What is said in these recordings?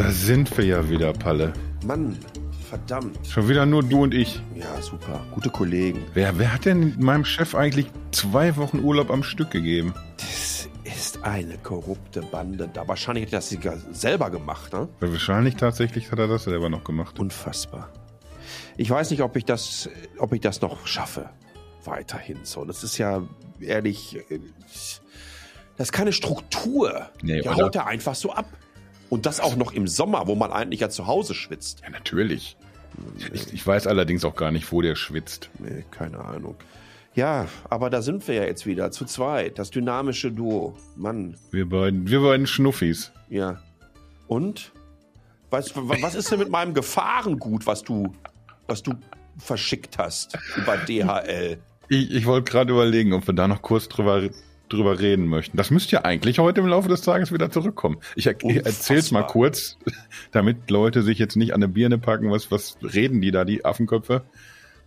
Da sind wir ja wieder, Palle. Mann, verdammt. Schon wieder nur du und ich. Ja, super. Gute Kollegen. Wer, wer hat denn meinem Chef eigentlich zwei Wochen Urlaub am Stück gegeben? Das ist eine korrupte Bande. Da wahrscheinlich hat er das sogar selber gemacht, ne? Weil wahrscheinlich tatsächlich hat er das selber noch gemacht. Unfassbar. Ich weiß nicht, ob ich das, ob ich das noch schaffe. Weiterhin so. Das ist ja ehrlich. äh, Das ist keine Struktur. Nee, Der haut er einfach so ab. Und das auch noch im Sommer, wo man eigentlich ja zu Hause schwitzt. Ja, natürlich. Ich, ich weiß allerdings auch gar nicht, wo der schwitzt. Nee, keine Ahnung. Ja, aber da sind wir ja jetzt wieder, zu zweit. Das dynamische Duo. Mann, Wir beiden, wir beiden Schnuffis. ja. Und? Was, wa- was ist denn mit meinem Gefahrengut, was du, was du verschickt hast über DHL? Ich, ich wollte gerade überlegen, ob wir da noch kurz drüber, drüber reden möchten. Das müsste ja eigentlich heute im Laufe des Tages wieder zurückkommen. Ich, er, ich erzähl's mal Unfassbar. kurz, damit Leute sich jetzt nicht an eine Birne packen. Was, was reden die da, die Affenköpfe?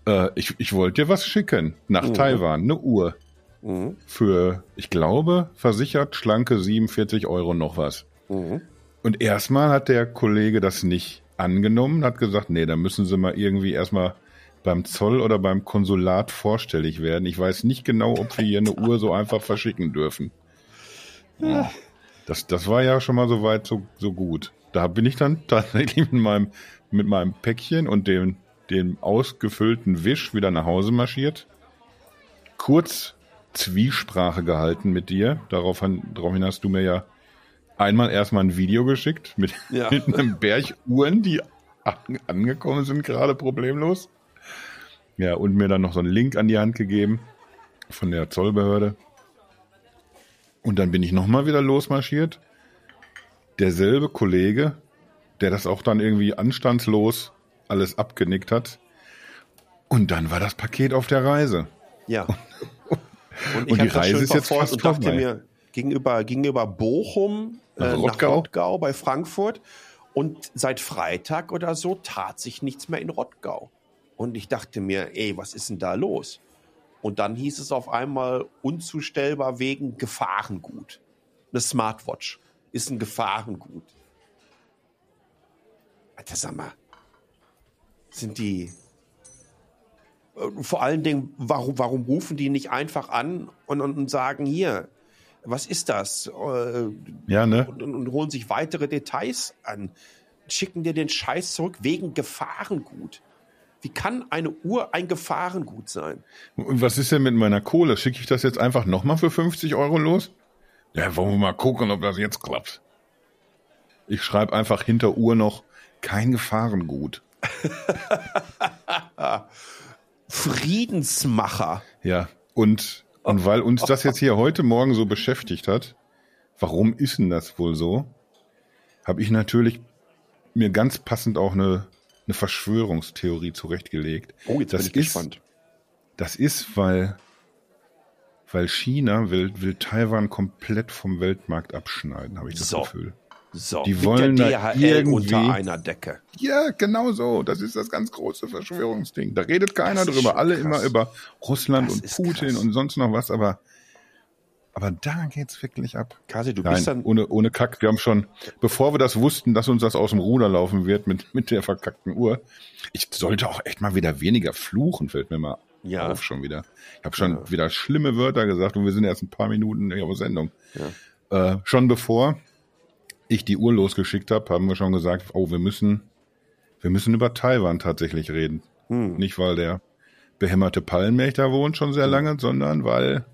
Äh, ich ich wollte dir was schicken. Nach Mhm. Taiwan. Eine Uhr. Mhm. Für, ich glaube, versichert schlanke 47 Euro noch was. Mhm. Und erstmal hat der Kollege das nicht angenommen, hat gesagt, nee, da müssen sie mal irgendwie erstmal beim Zoll oder beim Konsulat vorstellig werden. Ich weiß nicht genau, ob wir hier eine Uhr so einfach verschicken dürfen. Das, das war ja schon mal so weit, so, so gut. Da bin ich dann tatsächlich mit meinem, mit meinem Päckchen und dem, dem ausgefüllten Wisch wieder nach Hause marschiert. Kurz Zwiesprache gehalten mit dir. Daraufhin, daraufhin hast du mir ja einmal erstmal ein Video geschickt mit, Ja. mit einem Berg Uhren, die an, angekommen sind, gerade problemlos. Ja, und mir dann noch so einen Link an die Hand gegeben von der Zollbehörde. Und dann bin ich nochmal wieder losmarschiert. Derselbe Kollege, der das auch dann irgendwie anstandslos alles abgenickt hat. Und dann war das Paket auf der Reise. Ja. Und, Und die Reise ist jetzt fast und dachte vorbei. mir, gegenüber, gegenüber Bochum äh, nach Rottgau? Rottgau bei Frankfurt. Und seit Freitag oder so tat sich nichts mehr in Rottgau. Und ich dachte mir, ey, was ist denn da los? Und dann hieß es auf einmal unzustellbar wegen Gefahrengut. Eine Smartwatch ist ein Gefahrengut. Alter, sag mal, sind die. Äh, Vor allen Dingen, warum, warum rufen die nicht einfach an und, und, und sagen, hier, was ist das? Äh, Ja, ne? und, und, und holen sich weitere Details an. Schicken dir den Scheiß zurück wegen Gefahrengut. Wie kann eine Uhr ein Gefahrengut sein? Und was ist denn mit meiner Kohle? Schicke ich das jetzt einfach nochmal für 50 Euro los? Ja, wollen wir mal gucken, ob das jetzt klappt. Ich schreibe einfach hinter Uhr noch kein Gefahrengut. Friedensmacher. Ja, und, und weil uns das jetzt hier heute Morgen so beschäftigt hat, warum ist denn das wohl so, habe ich natürlich mir ganz passend auch eine, eine Verschwörungstheorie zurechtgelegt. Oh, jetzt das bin ich ist, gespannt. Das ist, weil, weil China will, will Taiwan komplett vom Weltmarkt abschneiden, habe ich das So. Gefühl. So, die wollen der da DHL irgendwie- unter einer Decke. Ja, genau so. Das ist das ganz große Verschwörungsding. Da redet keiner drüber. Alle krass. immer über Russland Das und Putin krass. und sonst noch was, aber, aber da geht's wirklich ab. Kasi, du Nein, bist dann. ohne, ohne Kack. Wir haben schon, bevor wir das wussten, dass uns das aus dem Ruder laufen wird mit, mit der verkackten Uhr. Ich sollte auch echt mal wieder weniger fluchen, fällt mir mal Ja. auf schon wieder. Ich habe schon Ja. wieder schlimme Wörter gesagt und wir sind erst ein paar Minuten in der Sendung. Ja. Äh, schon bevor ich die Uhr losgeschickt habe, haben wir schon gesagt, oh, wir müssen, wir müssen über Taiwan tatsächlich reden. Hm. Nicht, weil der behämmerte Pallenmilch da wohnt schon sehr lange, sondern weil,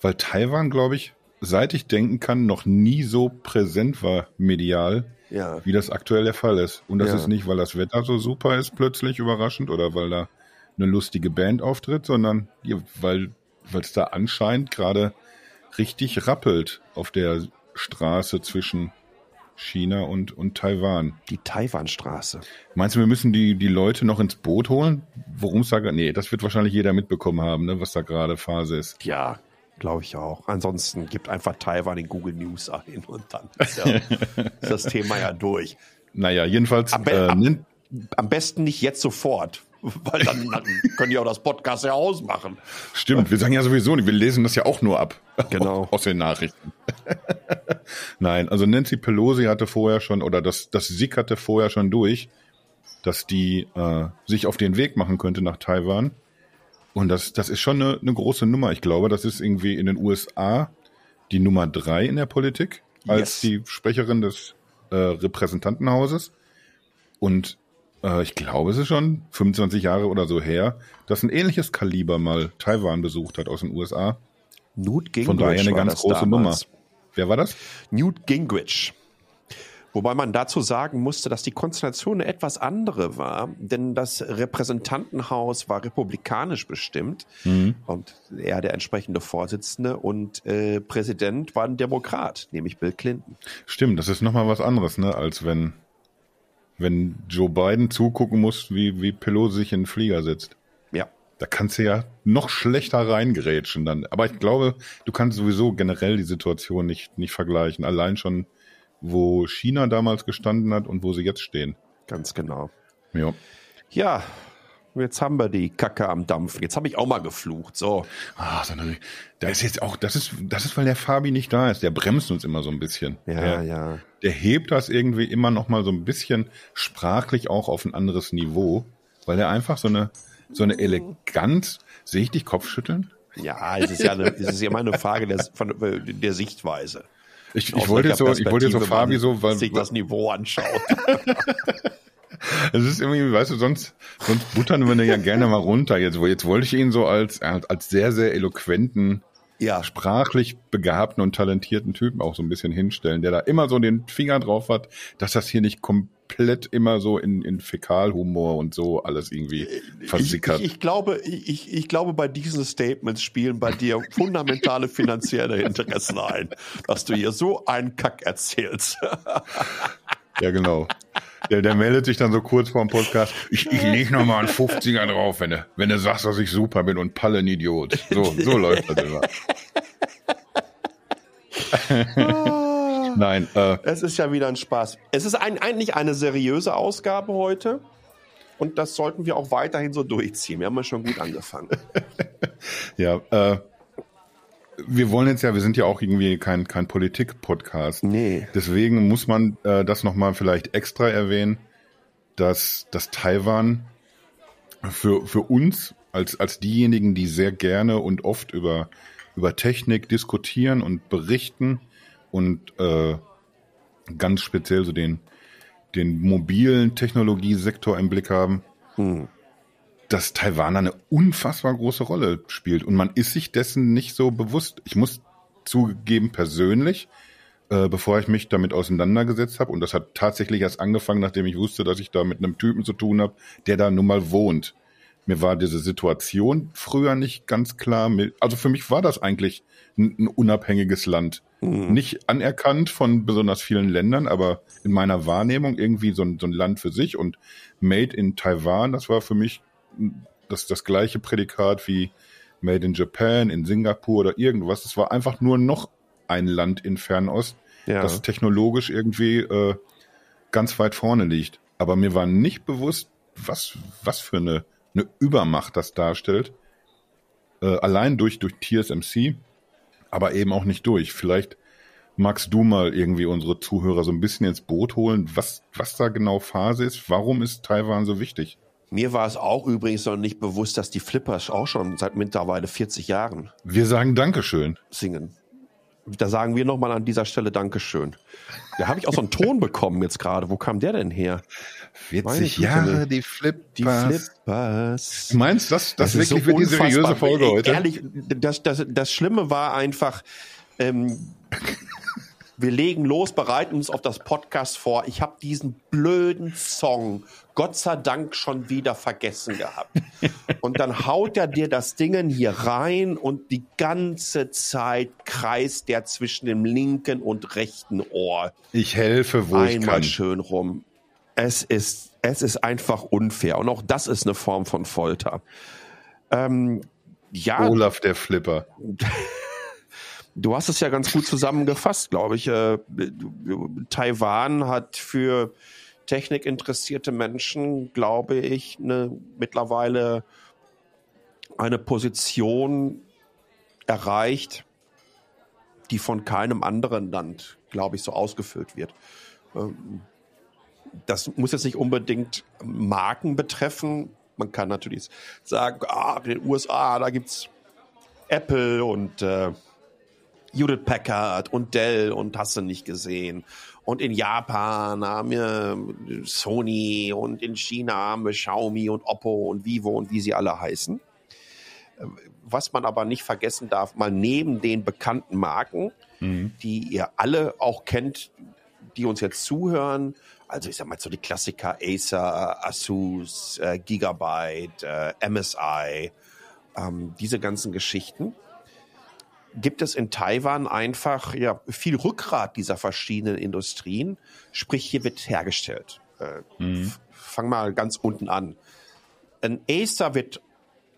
weil Taiwan, glaube ich, seit ich denken kann, noch nie so präsent war medial, Ja. wie das aktuell der Fall ist. Und das Ja. ist nicht, weil das Wetter so super ist, plötzlich überraschend, oder weil da eine lustige Band auftritt, sondern weil es da anscheinend gerade richtig rappelt auf der Straße zwischen China und, und Taiwan. Die Taiwanstraße. Meinst du, wir müssen die, die Leute noch ins Boot holen? Worum es da? Nee, das wird wahrscheinlich jeder mitbekommen haben, ne, was da gerade Phase ist. Ja, glaube ich auch. Ansonsten gibt einfach Taiwan in Google News ein und dann ist, ja, ist das Thema ja durch. Naja, jedenfalls Am, be äh, am, am besten nicht jetzt sofort, weil dann, dann können die auch das Podcast ja ausmachen. Stimmt, wir sagen ja sowieso nicht, wir lesen das ja auch nur ab. Genau. Aus den Nachrichten. Nein, also Nancy Pelosi hatte vorher schon, oder das, das sickerte vorher schon durch, dass die äh, sich auf den Weg machen könnte nach Taiwan. Und das, das ist schon eine, eine große Nummer. Ich glaube, das ist irgendwie in den USA die Nummer drei in der Politik als Yes. die Sprecherin des äh, Repräsentantenhauses. Und äh, ich glaube, es ist schon 25 Jahre oder so her, dass ein ähnliches Kaliber mal Taiwan besucht hat aus den USA. Newt Gingrich Von daher eine ganz große damals. Nummer. Wer war das? Newt Gingrich. Wobei man dazu sagen musste, dass die Konstellation eine etwas andere war, denn das Repräsentantenhaus war republikanisch bestimmt und er der entsprechende Vorsitzende und äh, Präsident war ein Demokrat, nämlich Bill Clinton. Stimmt, das ist nochmal was anderes, ne, als wenn, wenn Joe Biden zugucken muss, wie, wie Pelosi sich in den Flieger sitzt. Ja. Da kannst du ja noch schlechter reingrätschen dann. Aber ich glaube, du kannst sowieso generell die Situation nicht, nicht vergleichen. Allein schon, wo China damals gestanden hat und wo sie jetzt stehen. Ganz genau. Ja. Ja, jetzt haben wir die Kacke am Dampfen. Jetzt habe ich auch mal geflucht. So. Ah, so eine, da ist jetzt auch, das ist, das ist, weil der Fabi nicht da ist. Der bremst uns immer so ein bisschen. Ja, der, ja. der hebt das irgendwie immer noch mal so ein bisschen sprachlich auch auf ein anderes Niveau, weil er einfach so eine, so eine Eleganz, sehe ich dich Kopfschütteln? Ja, es ist ja, eine, es ist ja immer eine Frage der, von, der Sichtweise. Ich, ich wollte so, ich wollte so Fabi so, weil, sich das Niveau anschaut. es ist irgendwie, weißt du, sonst, sonst buttern wir ja gerne mal runter. Jetzt, jetzt wollte ich ihn so als, als sehr, sehr eloquenten, ja, sprachlich begabten und talentierten Typen auch so ein bisschen hinstellen, der da immer so den Finger drauf hat, dass das hier nicht komplett immer so in, in Fäkalhumor und so alles irgendwie ich, versickert. ich, ich glaube, ich, ich glaube, bei diesen Statements spielen bei dir fundamentale finanzielle Interessen ein, dass du hier so einen Kack erzählst. Ja, genau. Der, der meldet sich dann so kurz vor dem Podcast. Ich, ich leg noch mal einen 50er drauf, wenn du, wenn du sagst, dass ich super bin und Palle ein Idiot. So, so läuft das immer. Nein, äh, Es ist ja wieder ein Spaß. Es ist ein, eigentlich eine seriöse Ausgabe heute. Und das sollten wir auch weiterhin so durchziehen. Wir haben ja schon gut angefangen. ja, äh, wir wollen jetzt ja, wir sind ja auch irgendwie kein, kein Politik-Podcast. Nee. Deswegen muss man äh, das nochmal vielleicht extra erwähnen, dass, dass Taiwan für, für uns als, als diejenigen, die sehr gerne und oft über, über Technik diskutieren und berichten und äh, ganz speziell so den, den mobilen Technologiesektor im Blick haben, dass Taiwan eine unfassbar große Rolle spielt. Und man ist sich dessen nicht so bewusst. Ich muss zugeben, persönlich, äh, bevor ich mich damit auseinandergesetzt habe, und das hat tatsächlich erst angefangen, nachdem ich wusste, dass ich da mit einem Typen zu tun habe, der da nun mal wohnt. Mir war diese Situation früher nicht ganz klar. Also für mich war das eigentlich ein, ein unabhängiges Land. Mhm. Nicht anerkannt von besonders vielen Ländern, aber in meiner Wahrnehmung irgendwie so ein, so ein Land für sich. Und Made in Taiwan, das war für mich das, das gleiche Prädikat wie Made in Japan, in Singapur oder irgendwas. Es war einfach nur noch ein Land in Fernost, ja. das technologisch irgendwie äh, ganz weit vorne liegt. Aber mir war nicht bewusst, was, was für eine, eine Übermacht das darstellt. Äh, allein durch, durch TSMC, aber eben auch nicht durch. Vielleicht magst du mal irgendwie unsere Zuhörer so ein bisschen ins Boot holen, was, was da genau Phase ist. Warum ist Taiwan so wichtig? Mir war es auch übrigens noch nicht bewusst, dass die Flippers auch schon seit mittlerweile 40 Jahren Wir sagen Dankeschön. singen. Da sagen wir nochmal an dieser Stelle Dankeschön. Da habe ich auch so einen Ton bekommen jetzt gerade. Wo kam der denn her? 40 Jahre, die Flippers. Die Flippers. Du meinst, das, das, das wirklich so wird die seriöse Folge heute? Ehrlich, das, das, das Schlimme war einfach, ähm, wir legen los, bereiten uns auf das Podcast vor. Ich habe diesen blöden Song Gott sei Dank schon wieder vergessen gehabt. Und dann haut er dir das Ding hier rein und die ganze Zeit kreist der zwischen dem linken und rechten Ohr. Ich helfe, wo ich Einmal kann. schön rum. Es ist, es ist einfach unfair. Und auch das ist eine Form von Folter. Ähm, ja, Olaf der Flipper. Du hast es ja ganz gut zusammengefasst, glaube ich. Äh, Taiwan hat für technikinteressierte Menschen, glaube ich, eine, mittlerweile eine Position erreicht, die von keinem anderen Land, glaube ich, so ausgefüllt wird. Ähm, das muss jetzt nicht unbedingt Marken betreffen. Man kann natürlich sagen, ah, in den USA, da gibt's Apple und äh, Judith Packard und Dell und hast du nicht gesehen. Und in Japan haben wir Sony und in China haben wir Xiaomi und Oppo und Vivo und wie sie alle heißen. Was man aber nicht vergessen darf, mal neben den bekannten Marken, mhm. die ihr alle auch kennt, die uns jetzt zuhören, also ich sag mal so die Klassiker Acer, Asus, äh, Gigabyte, äh, MSI, ähm, diese ganzen Geschichten gibt es in Taiwan einfach ja, viel Rückgrat dieser verschiedenen Industrien. Sprich, hier wird hergestellt. Äh, mhm. Fang mal ganz unten an. Ein Acer wird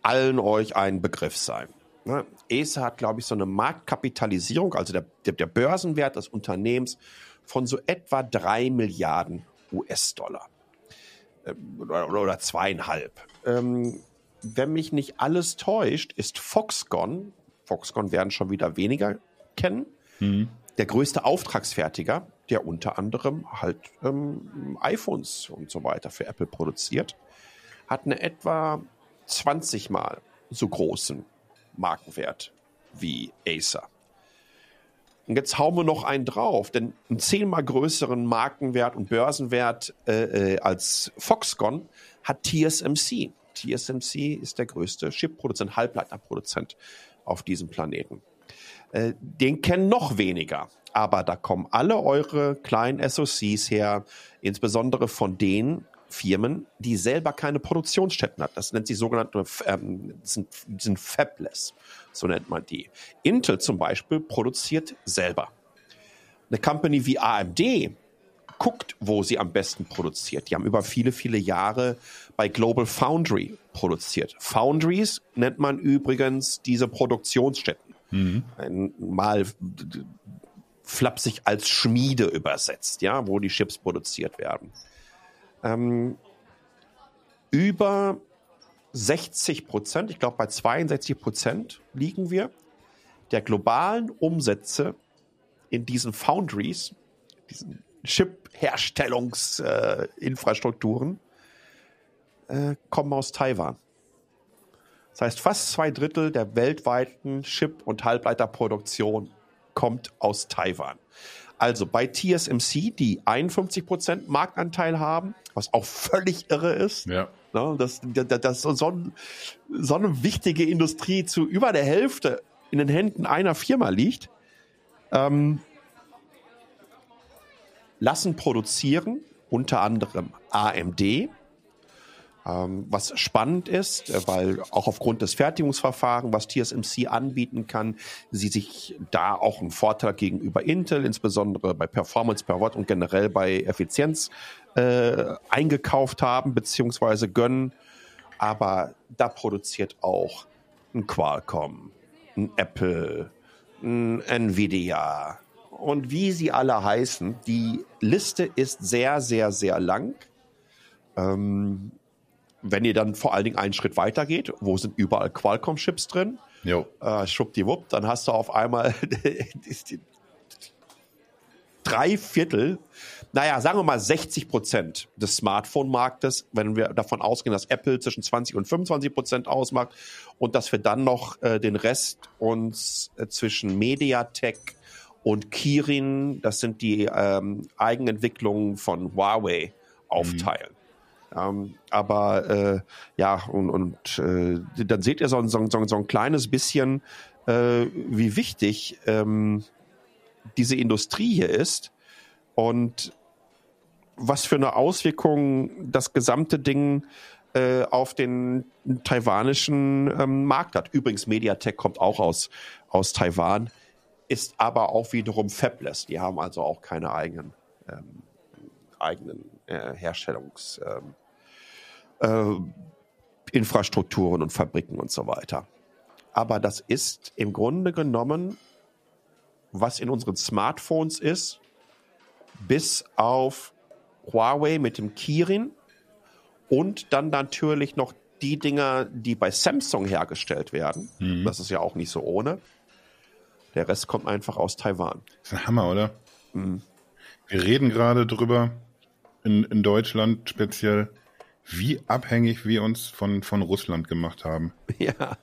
allen euch ein Begriff sein. Ne? Acer hat, glaube ich, so eine Marktkapitalisierung, also der, der, der Börsenwert des Unternehmens von so etwa drei Milliarden US-Dollar. Ähm, oder, oder, zweieinhalb. Ähm, wenn mich nicht alles täuscht, ist Foxconn, Foxconn werden schon wieder weniger kennen. Mhm. Der größte Auftragsfertiger, der unter anderem halt ähm, iPhones und so weiter für Apple produziert, hat eine etwa 20 Mal so großen Markenwert wie Acer. Und jetzt hauen wir noch einen drauf, denn einen zehnmal größeren Markenwert und Börsenwert äh, äh, als Foxconn hat TSMC. TSMC ist der größte Chipproduzent, Halbleiterproduzent auf diesem Planeten. Äh, den kennen noch weniger. Aber da kommen alle eure kleinen SOCs her, insbesondere von den Firmen, die selber keine Produktionsstätten hat. Das nennt sich sogenannte, ähm, sind, sind fabless, so nennt man die. Intel zum Beispiel produziert selber. Eine Company wie AMD guckt, wo sie am besten produziert. Die haben über viele, viele Jahre bei Global Foundry produziert. Foundries nennt man übrigens diese Produktionsstätten. Mhm. Mal flapsig als Schmiede übersetzt, ja, wo die Chips produziert werden. Ähm, über 60 Prozent, ich glaube bei 62 Prozent liegen wir, der globalen Umsätze in diesen Foundries, diesen Chip-Herstellungsinfrastrukturen äh, kommen aus Taiwan. Das heißt, fast zwei Drittel der weltweiten Chip- und Halbleiterproduktion kommt aus Taiwan. Also bei TSMC, die 51% Marktanteil haben, was auch völlig irre ist. Ja. Ne, dass, dass so, so eine wichtige Industrie zu über der Hälfte in den Händen einer Firma liegt. Ähm, lassen produzieren, unter anderem AMD, ähm, was spannend ist, äh, weil auch aufgrund des Fertigungsverfahrens, was TSMC anbieten kann, sie sich da auch einen Vorteil gegenüber Intel, insbesondere bei Performance per Watt und generell bei Effizienz äh, eingekauft haben beziehungsweise gönnen. Aber da produziert auch ein Qualcomm, ein Apple, ein Nvidia, und wie sie alle heißen. Die Liste ist sehr, sehr, sehr lang. Ähm, wenn ihr dann vor allen Dingen einen Schritt weiter geht, wo sind überall Qualcomm-Chips drin? Jo. Äh, schwuppdiwupp, dann hast du auf einmal drei Viertel, naja, sagen wir mal 60 Prozent des Smartphone-Marktes, wenn wir davon ausgehen, dass Apple zwischen 20 und 25 Prozent ausmacht und dass wir dann noch äh, den Rest uns äh, zwischen Mediatek und Kirin, das sind die ähm, Eigenentwicklungen von Huawei, aufteilen. Mhm. Ähm, aber äh, ja, und, und äh, dann seht ihr so, so, so, so ein kleines bisschen, äh, wie wichtig ähm, diese Industrie hier ist und was für eine Auswirkung das gesamte Ding äh, auf den taiwanischen ähm, Markt hat. Übrigens, Mediatek kommt auch aus, aus Taiwan ist aber auch wiederum fabless. Die haben also auch keine eigenen, ähm, eigenen äh, Herstellungsinfrastrukturen ähm, äh, und Fabriken und so weiter. Aber das ist im Grunde genommen, was in unseren Smartphones ist, bis auf Huawei mit dem Kirin und dann natürlich noch die Dinger, die bei Samsung hergestellt werden. Mhm. Das ist ja auch nicht so ohne Der Rest kommt einfach aus Taiwan. Das ist ein Hammer, oder? Mhm. Wir reden gerade drüber, in, in Deutschland speziell, wie abhängig wir uns von, von Russland gemacht haben. Ja.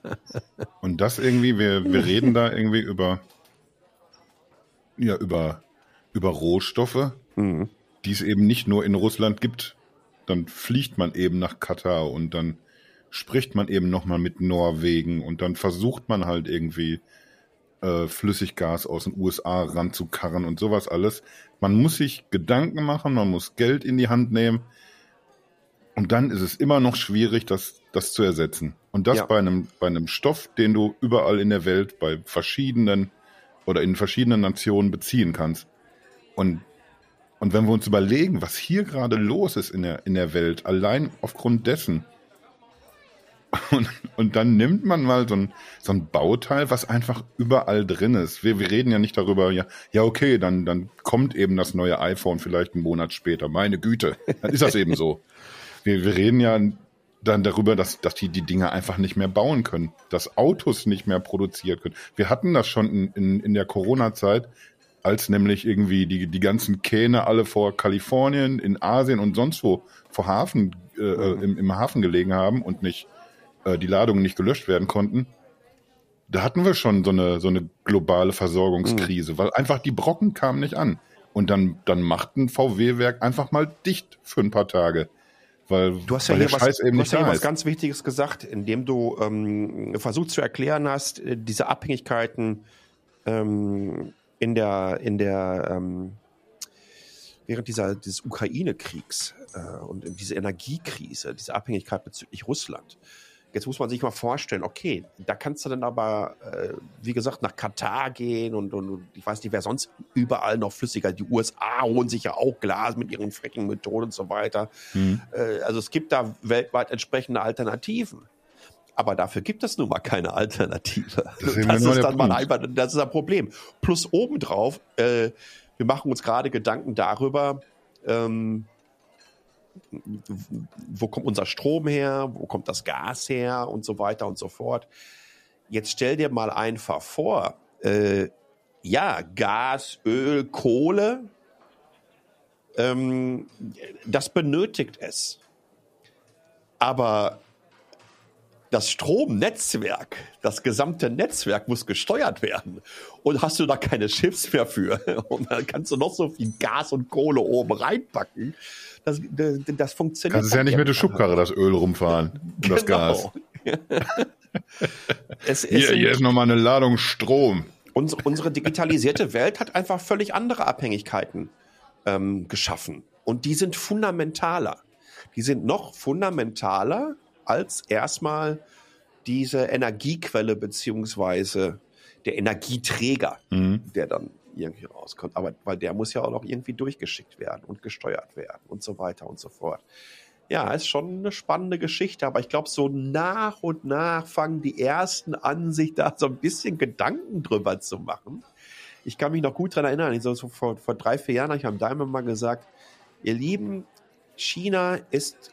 Und das irgendwie, wir, wir reden da irgendwie über, ja, über, über Rohstoffe, mhm. die es eben nicht nur in Russland gibt. Dann fliegt man eben nach Katar und dann spricht man eben nochmal mit Norwegen und dann versucht man halt irgendwie äh, Flüssiggas aus den USA ranzukarren und sowas alles. Man muss sich Gedanken machen, man muss Geld in die Hand nehmen und dann ist es immer noch schwierig, das, das zu ersetzen. Und das ja. bei, einem, bei einem Stoff, den du überall in der Welt bei verschiedenen oder in verschiedenen Nationen beziehen kannst. Und, und wenn wir uns überlegen, was hier gerade los ist in der, in der Welt, allein aufgrund dessen, und, und dann nimmt man mal so ein, so ein Bauteil, was einfach überall drin ist. Wir, wir reden ja nicht darüber, ja, ja, okay, dann, dann kommt eben das neue iPhone vielleicht einen Monat später. Meine Güte, dann ist das eben so. Wir, wir reden ja dann darüber, dass, dass die die Dinge einfach nicht mehr bauen können, dass Autos nicht mehr produziert können. Wir hatten das schon in, in, in der Corona-Zeit, als nämlich irgendwie die, die ganzen Kähne alle vor Kalifornien, in Asien und sonst wo vor Hafen, äh, mhm. im, im Hafen gelegen haben und nicht äh, die Ladungen nicht gelöscht werden konnten, da hatten wir schon so eine, so eine globale Versorgungskrise, mhm. weil einfach die Brocken kamen nicht an. Und dann, dann macht ein VW-Werk einfach mal dicht für ein paar Tage. Weil, du hast ja hier, was, du hast ja hier was ganz Wichtiges gesagt, indem du ähm, versucht zu erklären hast, äh, diese Abhängigkeiten ähm, in der, in der ähm, während dieser, dieses Ukraine-Kriegs äh, und diese Energiekrise, diese Abhängigkeit bezüglich Russland. Jetzt muss man sich mal vorstellen, okay, da kannst du dann aber, äh, wie gesagt, nach Katar gehen und, und, ich weiß nicht, wer sonst überall noch flüssiger. Die USA holen sich ja auch Glas mit ihren Fracking-Methoden und so weiter. Mhm. Äh, also es gibt da weltweit entsprechende Alternativen. Aber dafür gibt es nun mal keine Alternative. Das, das ist dann mal einfach, das ist ein Problem. Plus obendrauf, äh, wir machen uns gerade Gedanken darüber, ähm, wo kommt unser Strom her, wo kommt das Gas her und so weiter und so fort. Jetzt stell dir mal einfach vor, äh, ja, Gas, Öl, Kohle, ähm, das benötigt es. Aber das Stromnetzwerk, das gesamte Netzwerk muss gesteuert werden. Und hast du da keine Chips mehr für? Und dann kannst du noch so viel Gas und Kohle oben reinpacken. Das, das, das funktioniert. Kannst du ja nicht mit der Schubkarre das Öl rumfahren und genau. das Gas. es, es hier, hier ist nochmal eine Ladung Strom. Unsere, unsere digitalisierte Welt hat einfach völlig andere Abhängigkeiten ähm, geschaffen. Und die sind fundamentaler. Die sind noch fundamentaler als erstmal diese Energiequelle beziehungsweise der Energieträger, mhm. der dann irgendwie rauskommt. Aber weil der muss ja auch noch irgendwie durchgeschickt werden und gesteuert werden und so weiter und so fort. Ja, ist schon eine spannende Geschichte, aber ich glaube, so nach und nach fangen die ersten an, sich da so ein bisschen Gedanken drüber zu machen. Ich kann mich noch gut dran erinnern, so, so vor, vor drei, vier Jahren habe ich am Diamond mal gesagt, ihr Lieben, China ist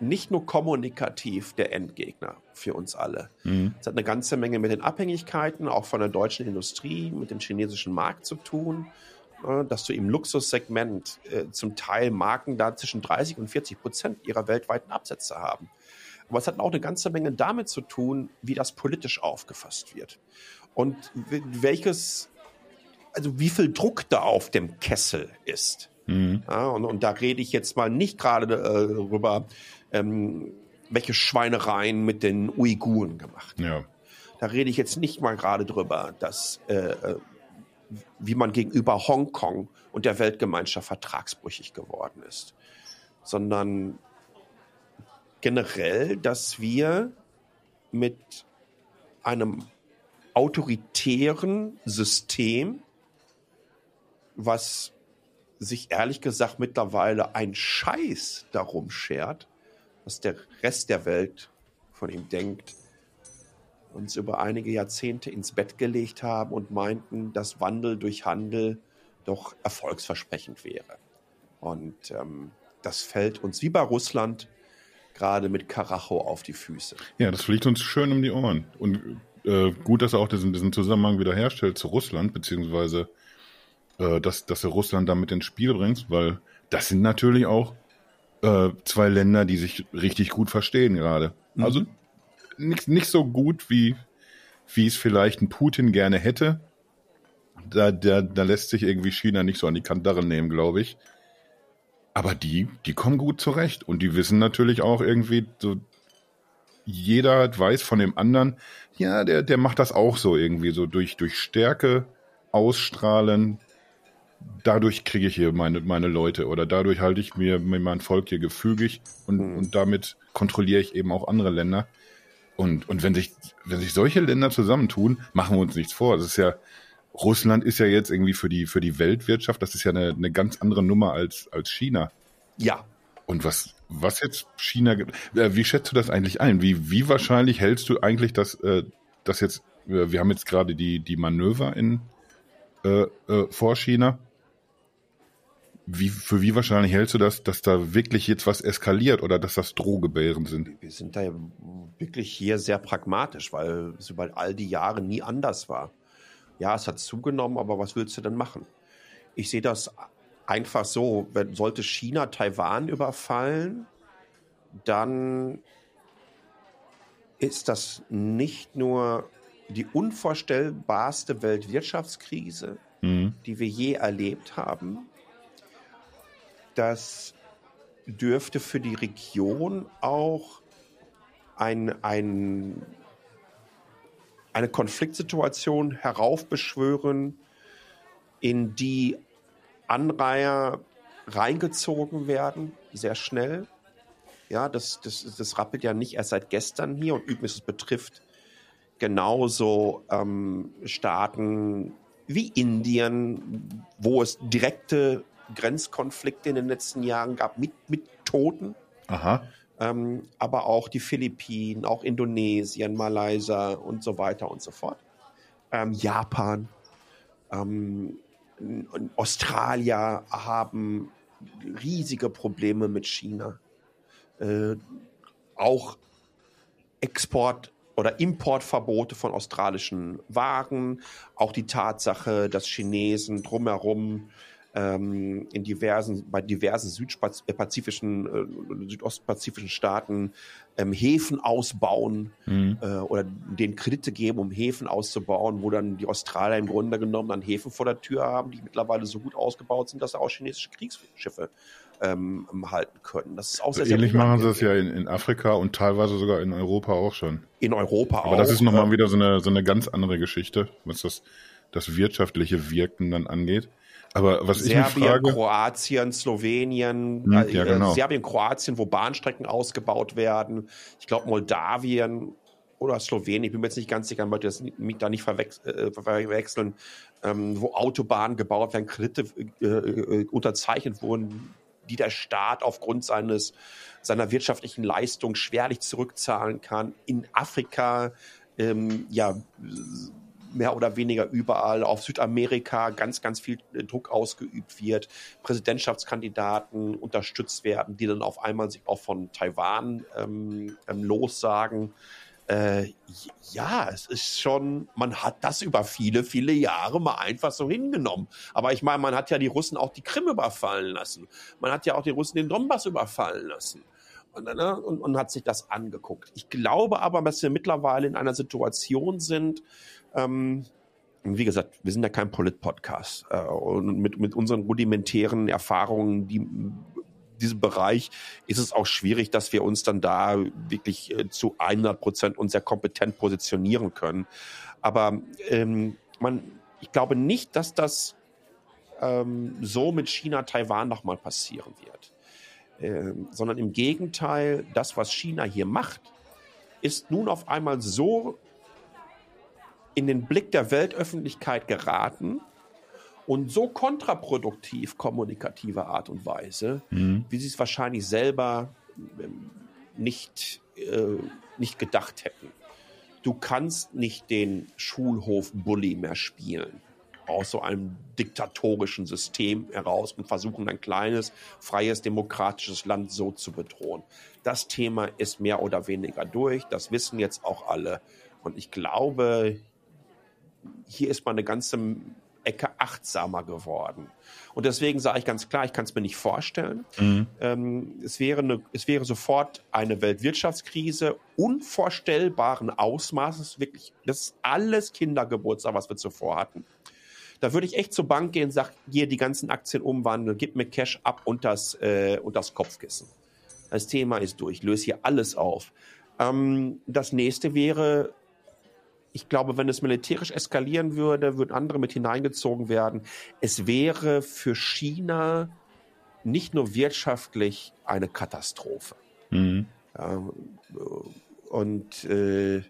nicht nur kommunikativ der Endgegner für uns alle. Mhm. Es hat eine ganze Menge mit den Abhängigkeiten, auch von der deutschen Industrie, mit dem chinesischen Markt zu tun, äh, dass du im Luxussegment äh, zum Teil Marken da zwischen 30 und 40 Prozent ihrer weltweiten Absätze haben. Aber es hat auch eine ganze Menge damit zu tun, wie das politisch aufgefasst wird. Und welches, also wie viel Druck da auf dem Kessel ist. Mhm. Ja, und, und, da rede ich jetzt mal nicht gerade äh, darüber, ähm, welche Schweinereien mit den Uiguren gemacht. Ja. Da rede ich jetzt nicht mal gerade drüber, dass äh, äh, wie man gegenüber Hongkong und der Weltgemeinschaft vertragsbrüchig geworden ist, sondern generell, dass wir mit einem autoritären System, was sich ehrlich gesagt mittlerweile ein Scheiß darum schert, was der Rest der Welt von ihm denkt, uns über einige Jahrzehnte ins Bett gelegt haben und meinten, dass Wandel durch Handel doch erfolgsversprechend wäre. Und ähm, das fällt uns wie bei Russland gerade mit Karacho auf die Füße. Ja, das fliegt uns schön um die Ohren. Und äh, gut, dass er auch diesen, diesen Zusammenhang wieder herstellt zu Russland, beziehungsweise äh, dass, dass er Russland damit ins Spiel bringt, weil das sind natürlich auch äh, zwei Länder, die sich richtig gut verstehen gerade. Mhm. Also nicht, nicht so gut, wie, wie es vielleicht ein Putin gerne hätte. Da, da, da lässt sich irgendwie China nicht so an die Kandare nehmen, glaube ich. Aber die, die kommen gut zurecht und die wissen natürlich auch irgendwie so, jeder weiß von dem anderen, ja, der, der macht das auch so irgendwie, so durch, durch Stärke ausstrahlen. Dadurch kriege ich hier meine, meine Leute oder dadurch halte ich mir, mir mein Volk hier gefügig und, mhm. und damit kontrolliere ich eben auch andere Länder. Und, und wenn sich, wenn sich solche Länder zusammentun, machen wir uns nichts vor. Das ist ja, Russland ist ja jetzt irgendwie für die, für die Weltwirtschaft, das ist ja eine, eine ganz andere Nummer als, als China. Ja. Und was, was jetzt China, äh, wie schätzt du das eigentlich ein? Wie, wie wahrscheinlich hältst du eigentlich, dass, äh, dass jetzt, äh, wir haben jetzt gerade die, die Manöver in, vor China. Wie, für wie wahrscheinlich hältst du das, dass da wirklich jetzt was eskaliert oder dass das Drohgebären sind? Wir sind da ja wirklich hier sehr pragmatisch, weil es über all die Jahre nie anders war. Ja, es hat zugenommen, aber was willst du denn machen? Ich sehe das einfach so, wenn, sollte China Taiwan überfallen, dann ist das nicht nur die unvorstellbarste Weltwirtschaftskrise, mhm. die wir je erlebt haben. Das dürfte für die Region auch ein, ein, eine Konfliktsituation heraufbeschwören, in die Anreiher reingezogen werden, sehr schnell. Ja, das, das, das rappelt ja nicht erst seit gestern hier und übrigens es betrifft genauso ähm, Staaten wie Indien, wo es direkte Grenzkonflikte in den letzten Jahren gab mit, mit Toten. Aha. Ähm, aber auch die Philippinen, auch Indonesien, Malaysia und so weiter und so fort. Ähm, Japan. Ähm, Australier haben riesige Probleme mit China. Äh, auch Export- oder Importverbote von australischen Waren, auch die Tatsache, dass Chinesen drumherum ähm, in diversen, bei diversen südpazifischen, äh, südostpazifischen Staaten ähm, Häfen ausbauen mhm. äh, oder den Kredite geben, um Häfen auszubauen, wo dann die Australier im Grunde genommen dann Häfen vor der Tür haben, die mittlerweile so gut ausgebaut sind, dass sie auch chinesische Kriegsschiffe ähm, halten können. Das ist auch sehr, sehr Ähnlich machen sie es ja in, in, Afrika und teilweise sogar in Europa auch schon. In Europa Aber auch. Aber das ist nochmal äh, wieder so eine, so eine ganz andere Geschichte, was das, das wirtschaftliche Wirken dann angeht. Aber was Serbien, ich mich frage, Kroatien, Slowenien, hm, ja, äh, genau. Serbien, Kroatien, wo Bahnstrecken ausgebaut werden. Ich glaube Moldawien oder Slowenien, ich bin mir jetzt nicht ganz sicher, ich möchte das mich da nicht äh, verwechseln, ähm, wo Autobahnen gebaut werden, Kredite äh, äh, unterzeichnet wurden, die der Staat aufgrund seines seiner wirtschaftlichen Leistung schwerlich zurückzahlen kann. In Afrika ähm, ja mehr oder weniger überall, auf Südamerika ganz, ganz viel äh, Druck ausgeübt wird, Präsidentschaftskandidaten unterstützt werden, die dann auf einmal sich auch von Taiwan ähm, ähm, lossagen. Äh, ja, es ist schon, man hat das über viele, viele Jahre mal einfach so hingenommen. Aber ich meine, man hat ja die Russen auch die Krim überfallen lassen. Man hat ja auch die Russen den Donbass überfallen lassen. Und, ne, und, und hat sich das angeguckt. Ich glaube aber, dass wir mittlerweile in einer Situation sind, ähm, wie gesagt, wir sind ja kein Polit-Podcast. Äh, und mit, mit unseren rudimentären Erfahrungen, die diesem Bereich ist es auch schwierig, dass wir uns dann da wirklich äh, zu 100 Prozent und sehr kompetent positionieren können. Aber ähm, man, ich glaube nicht, dass das ähm, so mit China, Taiwan nochmal passieren wird. Ähm, sondern im Gegenteil, das, was China hier macht, ist nun auf einmal so in den Blick der Weltöffentlichkeit geraten und so kontraproduktiv kommunikativer Art und Weise, mhm. wie sie es wahrscheinlich selber ähm, nicht, äh, nicht gedacht hätten. Du kannst nicht den Schulhof-Bully mehr spielen aus so einem diktatorischen System heraus und versuchen ein kleines, freies, demokratisches Land so zu bedrohen. Das Thema ist mehr oder weniger durch. Das wissen jetzt auch alle. Und ich glaube, hier ist man eine ganze Ecke achtsamer geworden. Und deswegen sage ich ganz klar, ich kann es mir nicht vorstellen. Mhm. Ähm, es, wäre eine, es wäre sofort eine Weltwirtschaftskrise unvorstellbaren Ausmaßes. Wirklich, das ist alles Kindergeburtstag, was wir zuvor hatten. Da würde ich echt zur Bank gehen, sag hier die ganzen Aktien umwandeln, gib mir Cash ab und das, äh, und das Kopfkissen. Das Thema ist durch, löse hier alles auf. Ähm, das nächste wäre ich glaube, wenn es militärisch eskalieren würde, würden andere mit hineingezogen werden. Es wäre für China nicht nur wirtschaftlich eine Katastrophe. Mhm. Ja, und äh,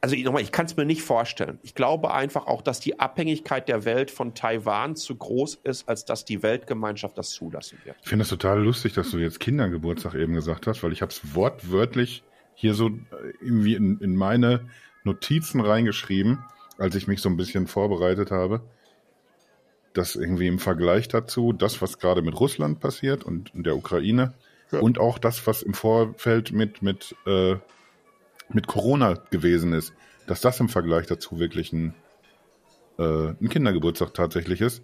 also nochmal, ich kann es mir nicht vorstellen. Ich glaube einfach auch, dass die Abhängigkeit der Welt von Taiwan zu groß ist, als dass die Weltgemeinschaft das zulassen wird. Ich finde es total lustig, dass du jetzt Kindergeburtstag eben gesagt hast, weil ich habe es wortwörtlich hier so irgendwie in, in meine Notizen reingeschrieben, als ich mich so ein bisschen vorbereitet habe, dass irgendwie im Vergleich dazu das, was gerade mit Russland passiert und der Ukraine ja. und auch das, was im Vorfeld mit, mit, äh, mit Corona gewesen ist, dass das im Vergleich dazu wirklich ein, äh, ein Kindergeburtstag tatsächlich ist.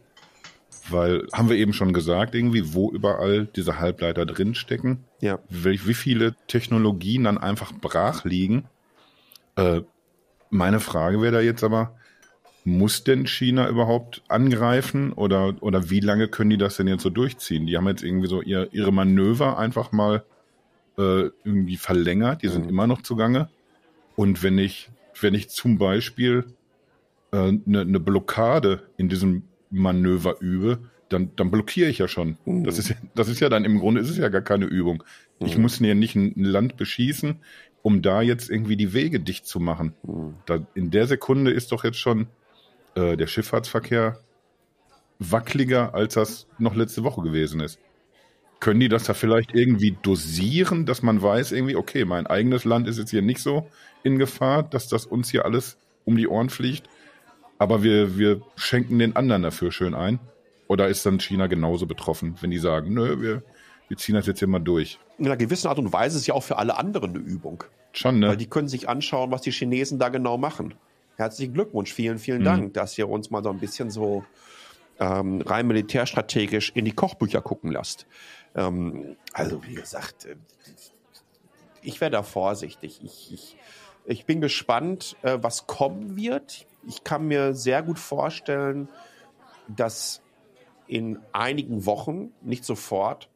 Weil, haben wir eben schon gesagt, irgendwie, wo überall diese Halbleiter drinstecken, ja. wie, wie viele Technologien dann einfach brach liegen. Äh, meine Frage wäre da jetzt aber, muss denn China überhaupt angreifen oder, oder wie lange können die das denn jetzt so durchziehen? Die haben jetzt irgendwie so ihr, ihre Manöver einfach mal äh, irgendwie verlängert, die sind mhm. immer noch zugange. Und wenn ich, wenn ich zum Beispiel eine äh, ne, ne Blockade in diesem Manöver übe, dann, dann blockiere ich ja schon. Mhm. Das, ist, das ist ja dann im Grunde ist es ja gar keine Übung. Mhm. Ich muss ja nicht ein Land beschießen, um da jetzt irgendwie die Wege dicht zu machen. Mhm. Da, in der Sekunde ist doch jetzt schon äh, der Schifffahrtsverkehr wackeliger, als das noch letzte Woche gewesen ist. Können die das da vielleicht irgendwie dosieren, dass man weiß, irgendwie, okay, mein eigenes Land ist jetzt hier nicht so in Gefahr, dass das uns hier alles um die Ohren fliegt, aber wir, wir schenken den anderen dafür schön ein? Oder ist dann China genauso betroffen, wenn die sagen, nö, wir, wir ziehen das jetzt hier mal durch? In einer gewissen Art und Weise ist es ja auch für alle anderen eine Übung. Schon, ne? Weil die können sich anschauen, was die Chinesen da genau machen. Herzlichen Glückwunsch, vielen, vielen mhm. Dank, dass ihr uns mal so ein bisschen so ähm, rein militärstrategisch in die Kochbücher gucken lasst. Ähm, also, wie gesagt, äh, ich wäre da vorsichtig. Ich, ich, ich bin gespannt, äh, was kommen wird. Ich kann mir sehr gut vorstellen, dass in einigen Wochen, nicht sofort,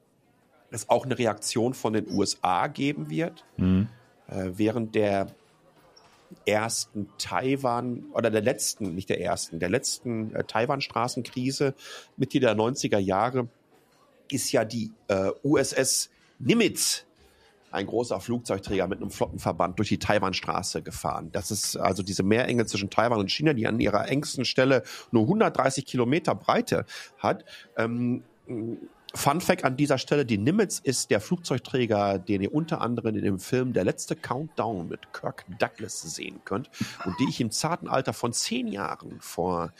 es auch eine Reaktion von den USA geben wird. Mhm. Äh, während der ersten Taiwan oder der letzten, nicht der ersten, der letzten äh, Taiwan-Straßenkrise Mitte der 90er Jahre ist ja die äh, USS Nimitz, ein großer Flugzeugträger mit einem Flottenverband, durch die Taiwanstraße gefahren. Das ist also diese Meerenge zwischen Taiwan und China, die an ihrer engsten Stelle nur 130 Kilometer Breite hat. Ähm, Fun Fact an dieser Stelle, die Nimitz ist der Flugzeugträger, den ihr unter anderem in dem Film Der letzte Countdown mit Kirk Douglas sehen könnt und die ich im zarten Alter von zehn Jahren vor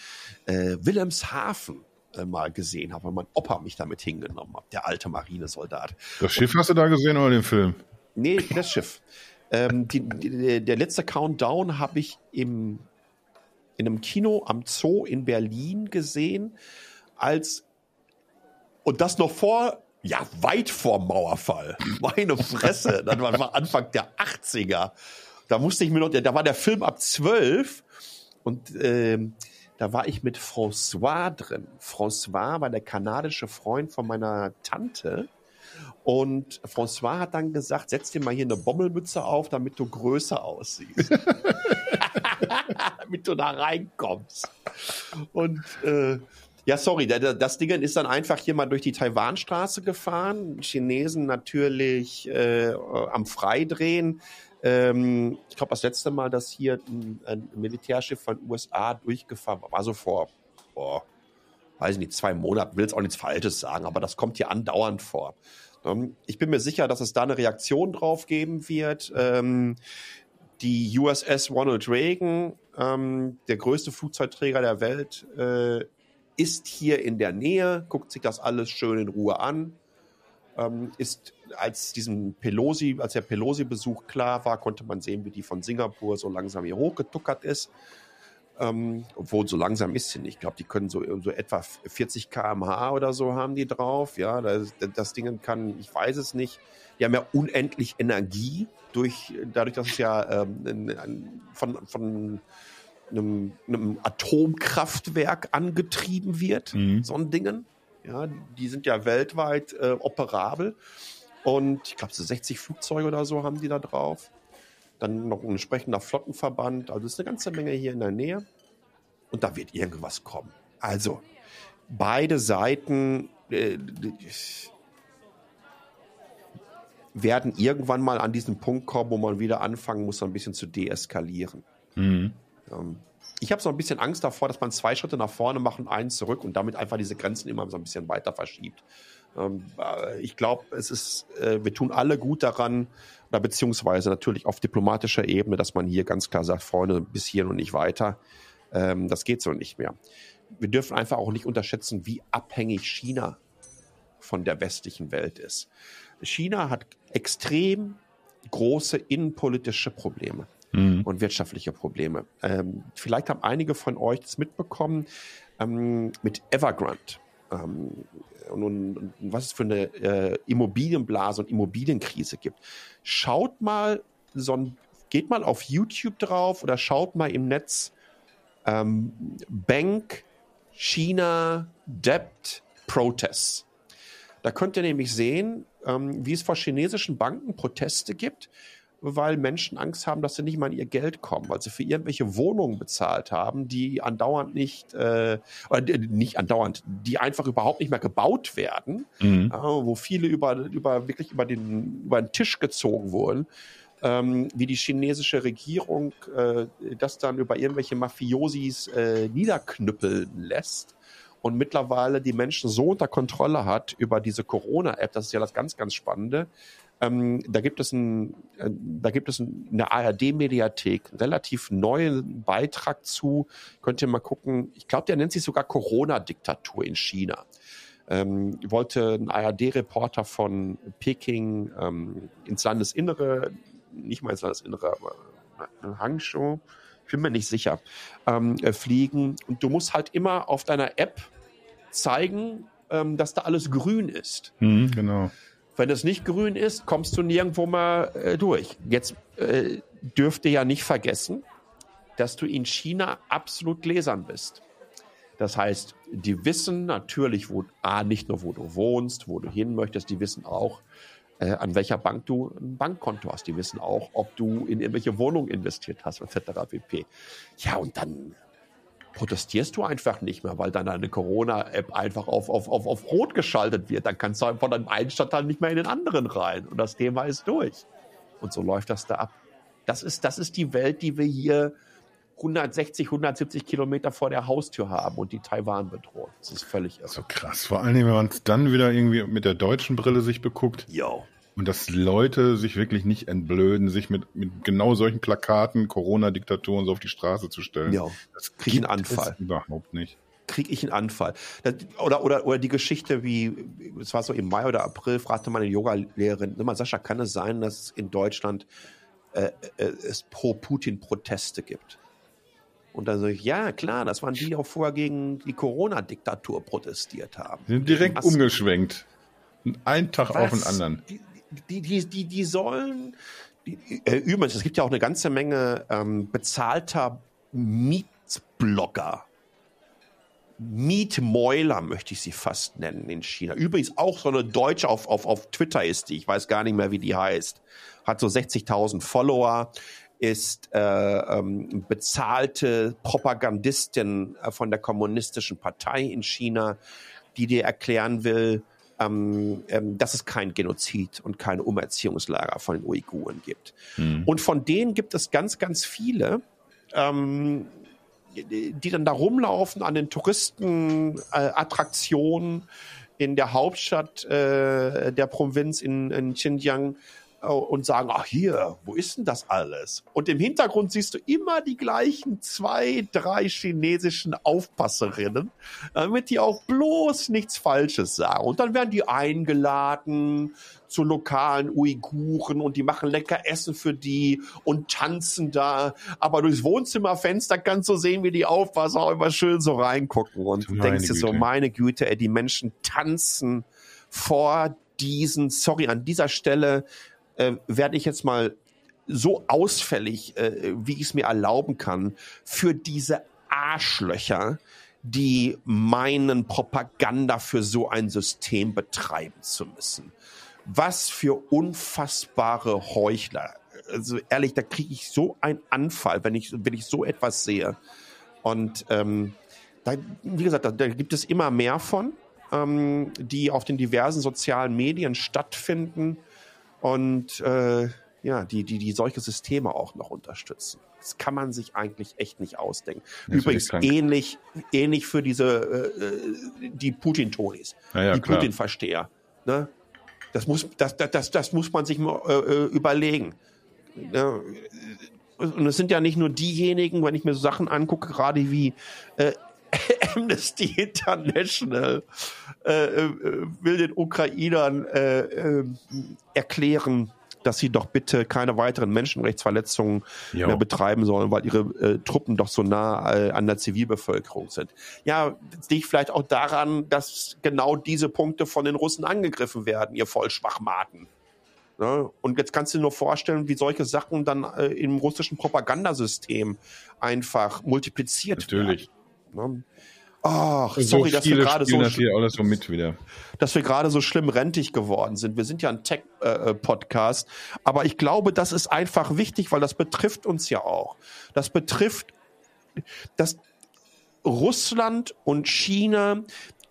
äh, Wilhelmshaven äh, mal gesehen habe, weil mein Opa mich damit hingenommen hat, der alte Marinesoldat. Das Schiff hast du da gesehen oder den Film? Nee, das Schiff. ähm, die, die, der letzte Countdown habe ich im, in einem Kino am Zoo in Berlin gesehen, als und das noch vor, ja, weit vor Mauerfall. Meine Fresse. das war Anfang der 80er. Da musste ich mir noch, da war der Film ab 12 und ähm, da war ich mit François drin. François war der kanadische Freund von meiner Tante. Und François hat dann gesagt, setz dir mal hier eine Bommelmütze auf, damit du größer aussiehst. damit du da reinkommst. Und äh, ja, sorry, das Ding ist dann einfach hier mal durch die Taiwanstraße gefahren. Chinesen natürlich äh, am Freidrehen. Ähm, ich glaube, das letzte Mal, dass hier ein, ein Militärschiff von USA durchgefahren war, war so vor, boah, weiß ich nicht, zwei Monaten, will jetzt auch nichts Falsches sagen, aber das kommt hier andauernd vor. Ähm, ich bin mir sicher, dass es da eine Reaktion drauf geben wird. Ähm, die USS Ronald Reagan, ähm, der größte Flugzeugträger der Welt, äh, ist hier in der Nähe, guckt sich das alles schön in Ruhe an. ähm, ist, als diesem Pelosi, als der Pelosi-Besuch klar war, konnte man sehen, wie die von Singapur so langsam hier hochgetuckert ist. Ähm, obwohl so langsam ist sie nicht. Ich glaube, die können so, so etwa 40 km/h oder so haben die drauf. Ja, das, das Ding kann, ich weiß es nicht. Die haben ja unendlich Energie durch, dadurch, dass es ja ähm, von, von einem, einem Atomkraftwerk angetrieben wird, mhm. so ein Dingen. Ja, die sind ja weltweit äh, operabel. Und ich glaube, so 60 Flugzeuge oder so haben die da drauf. Dann noch ein entsprechender Flottenverband. Also ist eine ganze Menge hier in der Nähe. Und da wird irgendwas kommen. Also, beide Seiten äh, werden irgendwann mal an diesen Punkt kommen, wo man wieder anfangen muss, ein bisschen zu deeskalieren. Mhm. Ähm, ich habe so ein bisschen Angst davor, dass man zwei Schritte nach vorne macht und einen zurück und damit einfach diese Grenzen immer so ein bisschen weiter verschiebt. Ähm, äh, ich glaube, es ist, äh, wir tun alle gut daran, beziehungsweise natürlich auf diplomatischer Ebene, dass man hier ganz klar sagt, Freunde, bis hier und nicht weiter. Ähm, das geht so nicht mehr. Wir dürfen einfach auch nicht unterschätzen, wie abhängig China von der westlichen Welt ist. China hat extrem große innenpolitische Probleme mhm. und wirtschaftliche Probleme. Ähm, vielleicht haben einige von euch das mitbekommen ähm, mit Evergrande. Ähm, und, und, was es für eine äh, Immobilienblase und Immobilienkrise gibt. Schaut mal, so ein, geht mal auf YouTube drauf oder schaut mal im Netz ähm, Bank China Debt Protests. Da könnt ihr nämlich sehen, ähm, wie es vor chinesischen Banken Proteste gibt weil Menschen Angst haben, dass sie nicht mal an ihr Geld kommen, weil sie für irgendwelche Wohnungen bezahlt haben, die andauernd nicht, äh, oder nicht andauernd, die einfach überhaupt nicht mehr gebaut werden, mhm. äh, wo viele über, über wirklich über den, über den Tisch gezogen wurden. Ähm, wie die chinesische Regierung äh, das dann über irgendwelche Mafiosis äh, niederknüppeln lässt und mittlerweile die Menschen so unter Kontrolle hat über diese Corona-App, das ist ja das ganz, ganz Spannende, ähm, da gibt es, ein, äh, da gibt es eine ARD-Mediathek, einen relativ neuen Beitrag zu. Könnt ihr mal gucken. Ich glaube, der nennt sich sogar Corona-Diktatur in China. Ähm, wollte ein ARD-Reporter von Peking ähm, ins Landesinnere, nicht mal ins Landesinnere, aber äh, Hangzhou, ich bin mir nicht sicher, ähm, äh, fliegen. Und du musst halt immer auf deiner App zeigen, ähm, dass da alles grün ist. Mhm, genau. Wenn es nicht grün ist, kommst du nirgendwo mal äh, durch. Jetzt äh, dürft ihr ja nicht vergessen, dass du in China absolut gläsern bist. Das heißt, die wissen natürlich, wo, A, nicht nur, wo du wohnst, wo du hin möchtest, die wissen auch, äh, an welcher Bank du ein Bankkonto hast. Die wissen auch, ob du in irgendwelche Wohnungen investiert hast, etc. pp. Ja, und dann protestierst du einfach nicht mehr, weil dann deine Corona-App einfach auf, auf, auf, auf Rot geschaltet wird. Dann kannst du von einem einen Stadtteil nicht mehr in den anderen rein und das Thema ist durch. Und so läuft das da ab. Das ist, das ist die Welt, die wir hier 160, 170 Kilometer vor der Haustür haben und die Taiwan bedroht. Das ist völlig irre. So krass. Vor allem, wenn man es dann wieder irgendwie mit der deutschen Brille sich beguckt. Jo. Und dass Leute sich wirklich nicht entblöden, sich mit, mit genau solchen Plakaten, Corona-Diktaturen so auf die Straße zu stellen. Ja, das kriege ich einen Anfall. Überhaupt nicht. Kriege ich einen Anfall. Oder, oder, oder die Geschichte, wie, es war so im Mai oder April, fragte meine Yoga-Lehrerin, mal Sascha, kann es sein, dass in Deutschland äh, äh, es Pro-Putin-Proteste gibt? Und dann sage ich, ja, klar, das waren die, die auch vorher gegen die Corona-Diktatur protestiert haben. Sind direkt umgeschwenkt. Ein Tag Was? auf den anderen. Die, die, die, die, sollen, die, äh, übrigens, es gibt ja auch eine ganze Menge ähm, bezahlter Mietblogger. Mietmäuler möchte ich sie fast nennen in China. Übrigens auch so eine Deutsche auf, auf, auf Twitter ist die, ich weiß gar nicht mehr, wie die heißt. Hat so 60.000 Follower, ist äh, ähm, bezahlte Propagandistin äh, von der kommunistischen Partei in China, die dir erklären will, ähm, ähm, dass es kein Genozid und keine Umerziehungslager von den Uiguren gibt. Mhm. Und von denen gibt es ganz, ganz viele, ähm, die dann da rumlaufen an den Touristenattraktionen äh, in der Hauptstadt äh, der Provinz in, in Xinjiang und sagen, ach hier, wo ist denn das alles? Und im Hintergrund siehst du immer die gleichen zwei, drei chinesischen Aufpasserinnen, damit die auch bloß nichts Falsches sagen. Und dann werden die eingeladen zu lokalen Uiguren und die machen lecker Essen für die und tanzen da. Aber durchs Wohnzimmerfenster kannst du sehen, wie die Aufpasser auch immer schön so reingucken. Und du denkst dir so, meine Güte, ey, die Menschen tanzen vor diesen, sorry, an dieser Stelle äh, werde ich jetzt mal so ausfällig, äh, wie ich es mir erlauben kann, für diese Arschlöcher, die meinen, Propaganda für so ein System betreiben zu müssen. Was für unfassbare Heuchler. Also ehrlich, da kriege ich so einen Anfall, wenn ich, wenn ich so etwas sehe. Und ähm, da, wie gesagt, da, da gibt es immer mehr von, ähm, die auf den diversen sozialen Medien stattfinden und äh, ja, die, die, die solche Systeme auch noch unterstützen. Das kann man sich eigentlich echt nicht ausdenken. Das Übrigens ähnlich, ähnlich für diese äh, die Putin-Tonis, ja, ja, die Putin-Versteher. Ne? Das muss, das, das, das muss man sich mal äh, äh überlegen. Ja, und es sind ja nicht nur diejenigen, wenn ich mir so Sachen angucke, gerade wie äh, Amnesty International äh, äh, will den Ukrainern äh, äh, erklären, dass sie doch bitte keine weiteren Menschenrechtsverletzungen jo. mehr betreiben sollen, weil ihre äh, Truppen doch so nah äh, an der Zivilbevölkerung sind. Ja, liegt vielleicht auch daran, dass genau diese Punkte von den Russen angegriffen werden, ihr Vollschwachmaten. Ne? Und jetzt kannst du dir nur vorstellen, wie solche Sachen dann äh, im russischen Propagandasystem einfach multipliziert Natürlich. werden. Ne? Ach, sorry, so dass wir gerade so, so mit wieder. dass wir gerade so schlimm rentig geworden sind. Wir sind ja ein Tech-Podcast, äh, aber ich glaube, das ist einfach wichtig, weil das betrifft uns ja auch. Das betrifft, dass Russland und China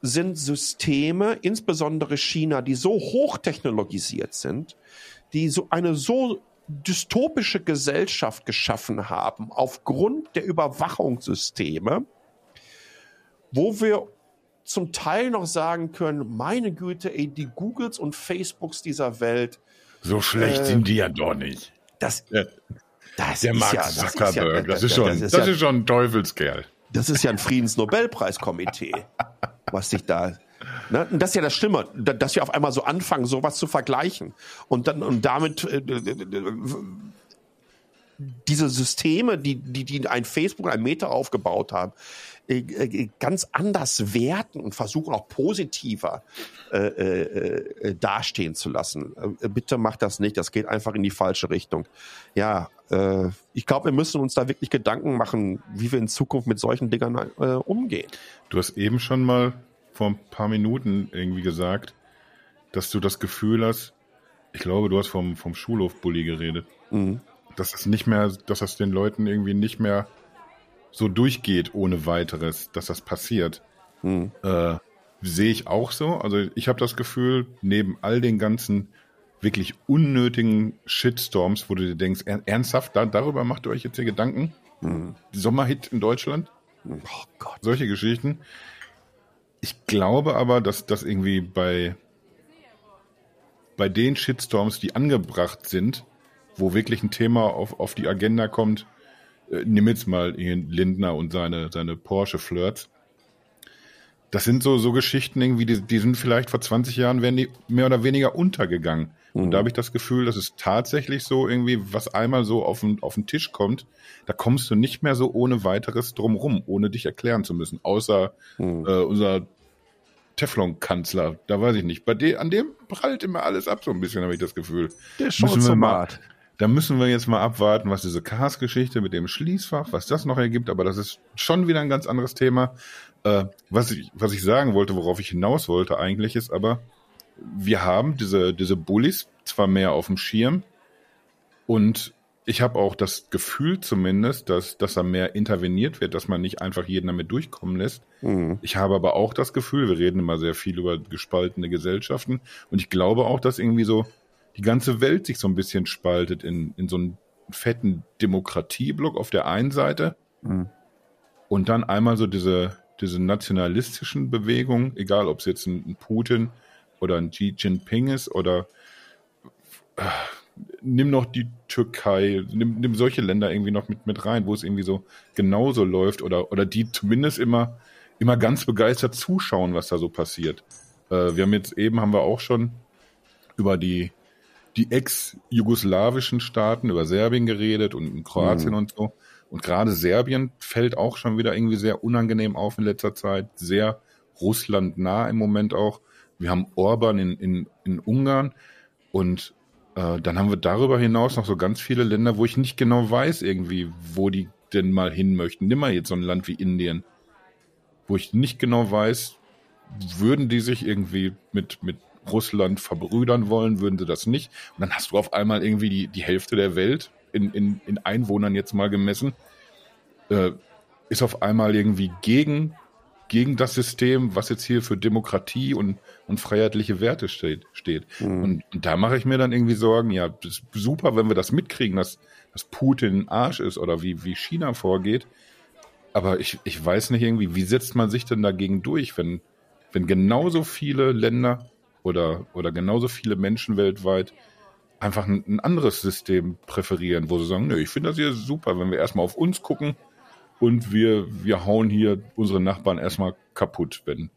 sind Systeme, insbesondere China, die so hochtechnologisiert sind, die so eine so dystopische Gesellschaft geschaffen haben aufgrund der Überwachungssysteme, wo wir zum Teil noch sagen können, meine Güte, ey, die Googles und Facebooks dieser Welt. So schlecht äh, sind die ja doch nicht. Das, das der Mark ja, Zuckerberg, das ist, ja, das, ist, schon, das ist, das ist schon ein Teufelskerl. Das ist ja ein Friedensnobelpreiskomitee, was sich da Ne? Und das ist ja das Schlimme, dass wir auf einmal so anfangen, sowas zu vergleichen. Und dann und damit äh, diese Systeme, die, die, die ein Facebook ein Meta aufgebaut haben, ganz anders werten und versuchen auch positiver äh, äh, äh, dastehen zu lassen. Äh, bitte macht das nicht, das geht einfach in die falsche Richtung. Ja, äh, ich glaube, wir müssen uns da wirklich Gedanken machen, wie wir in Zukunft mit solchen Dingern äh, umgehen. Du hast eben schon mal vor ein paar Minuten irgendwie gesagt, dass du das Gefühl hast, ich glaube, du hast vom, vom Schulhof-Bully geredet. Mhm. Dass es nicht mehr, dass das den Leuten irgendwie nicht mehr so durchgeht ohne weiteres, dass das passiert. Mhm. Äh, sehe ich auch so. Also ich habe das Gefühl, neben all den ganzen wirklich unnötigen Shitstorms, wo du dir denkst, ernsthaft, da, darüber macht ihr euch jetzt hier Gedanken? Mhm. Sommerhit in Deutschland? Oh Gott. Solche Geschichten. Ich glaube aber, dass das irgendwie bei, bei den Shitstorms, die angebracht sind, wo wirklich ein Thema auf, auf die Agenda kommt, äh, nimm jetzt mal Lindner und seine, seine Porsche-Flirts. Das sind so, so Geschichten irgendwie, die, die sind vielleicht vor 20 Jahren, wären die mehr oder weniger untergegangen. Mhm. Und da habe ich das Gefühl, dass es tatsächlich so irgendwie, was einmal so auf den, auf den Tisch kommt, da kommst du nicht mehr so ohne weiteres drumrum, ohne dich erklären zu müssen. Außer mhm. äh, unser Teflon-Kanzler, da weiß ich nicht. Bei dem, an dem prallt immer alles ab, so ein bisschen, habe ich das Gefühl. Der so mal, Da müssen wir jetzt mal abwarten, was diese Cars-Geschichte mit dem Schließfach, was das noch ergibt, aber das ist schon wieder ein ganz anderes Thema. Äh, was, ich, was ich sagen wollte, worauf ich hinaus wollte eigentlich, ist aber, wir haben diese, diese Bullies zwar mehr auf dem Schirm und ich habe auch das Gefühl zumindest, dass, dass da mehr interveniert wird, dass man nicht einfach jeden damit durchkommen lässt. Mhm. Ich habe aber auch das Gefühl, wir reden immer sehr viel über gespaltene Gesellschaften und ich glaube auch, dass irgendwie so die ganze Welt sich so ein bisschen spaltet in, in so einen fetten Demokratieblock auf der einen Seite mhm. und dann einmal so diese, diese nationalistischen Bewegungen, egal ob es jetzt ein, Putin oder ein Xi Jinping ist oder äh, nimm noch die Türkei, nimm, nimm solche Länder irgendwie noch mit, mit rein, wo es irgendwie so genauso läuft oder, oder die zumindest immer, immer ganz begeistert zuschauen, was da so passiert. Äh, wir haben jetzt eben, haben wir auch schon über die, die ex-jugoslawischen Staaten, über Serbien geredet und Kroatien mhm. und so. Und gerade Serbien fällt auch schon wieder irgendwie sehr unangenehm auf in letzter Zeit, sehr Russland nah im Moment auch. Wir haben Orban in, in, in Ungarn und äh, dann haben wir darüber hinaus noch so ganz viele Länder, wo ich nicht genau weiß irgendwie, wo die denn mal hin möchten. Nimm mal jetzt so ein Land wie Indien, wo ich nicht genau weiß, würden die sich irgendwie mit, mit Russland verbrüdern wollen, würden sie das nicht. Und dann hast du auf einmal irgendwie die, die Hälfte der Welt in, in, in Einwohnern jetzt mal gemessen, äh, ist auf einmal irgendwie gegen, gegen das System, was jetzt hier für Demokratie und, und freiheitliche Werte steht. steht. Mhm. Und, und, da mache ich mir dann irgendwie Sorgen, ja, das ist super, wenn wir das mitkriegen, dass, dass Putin ein Arsch ist oder wie, wie China vorgeht. Aber ich, ich weiß nicht irgendwie, wie setzt man sich denn dagegen durch, wenn, wenn genauso viele Länder oder, oder genauso viele Menschen weltweit einfach ein, ein anderes System präferieren, wo sie sagen, nö, ich finde das hier super, wenn wir erstmal auf uns gucken und wir, wir hauen hier unsere Nachbarn erstmal kaputt, wenn,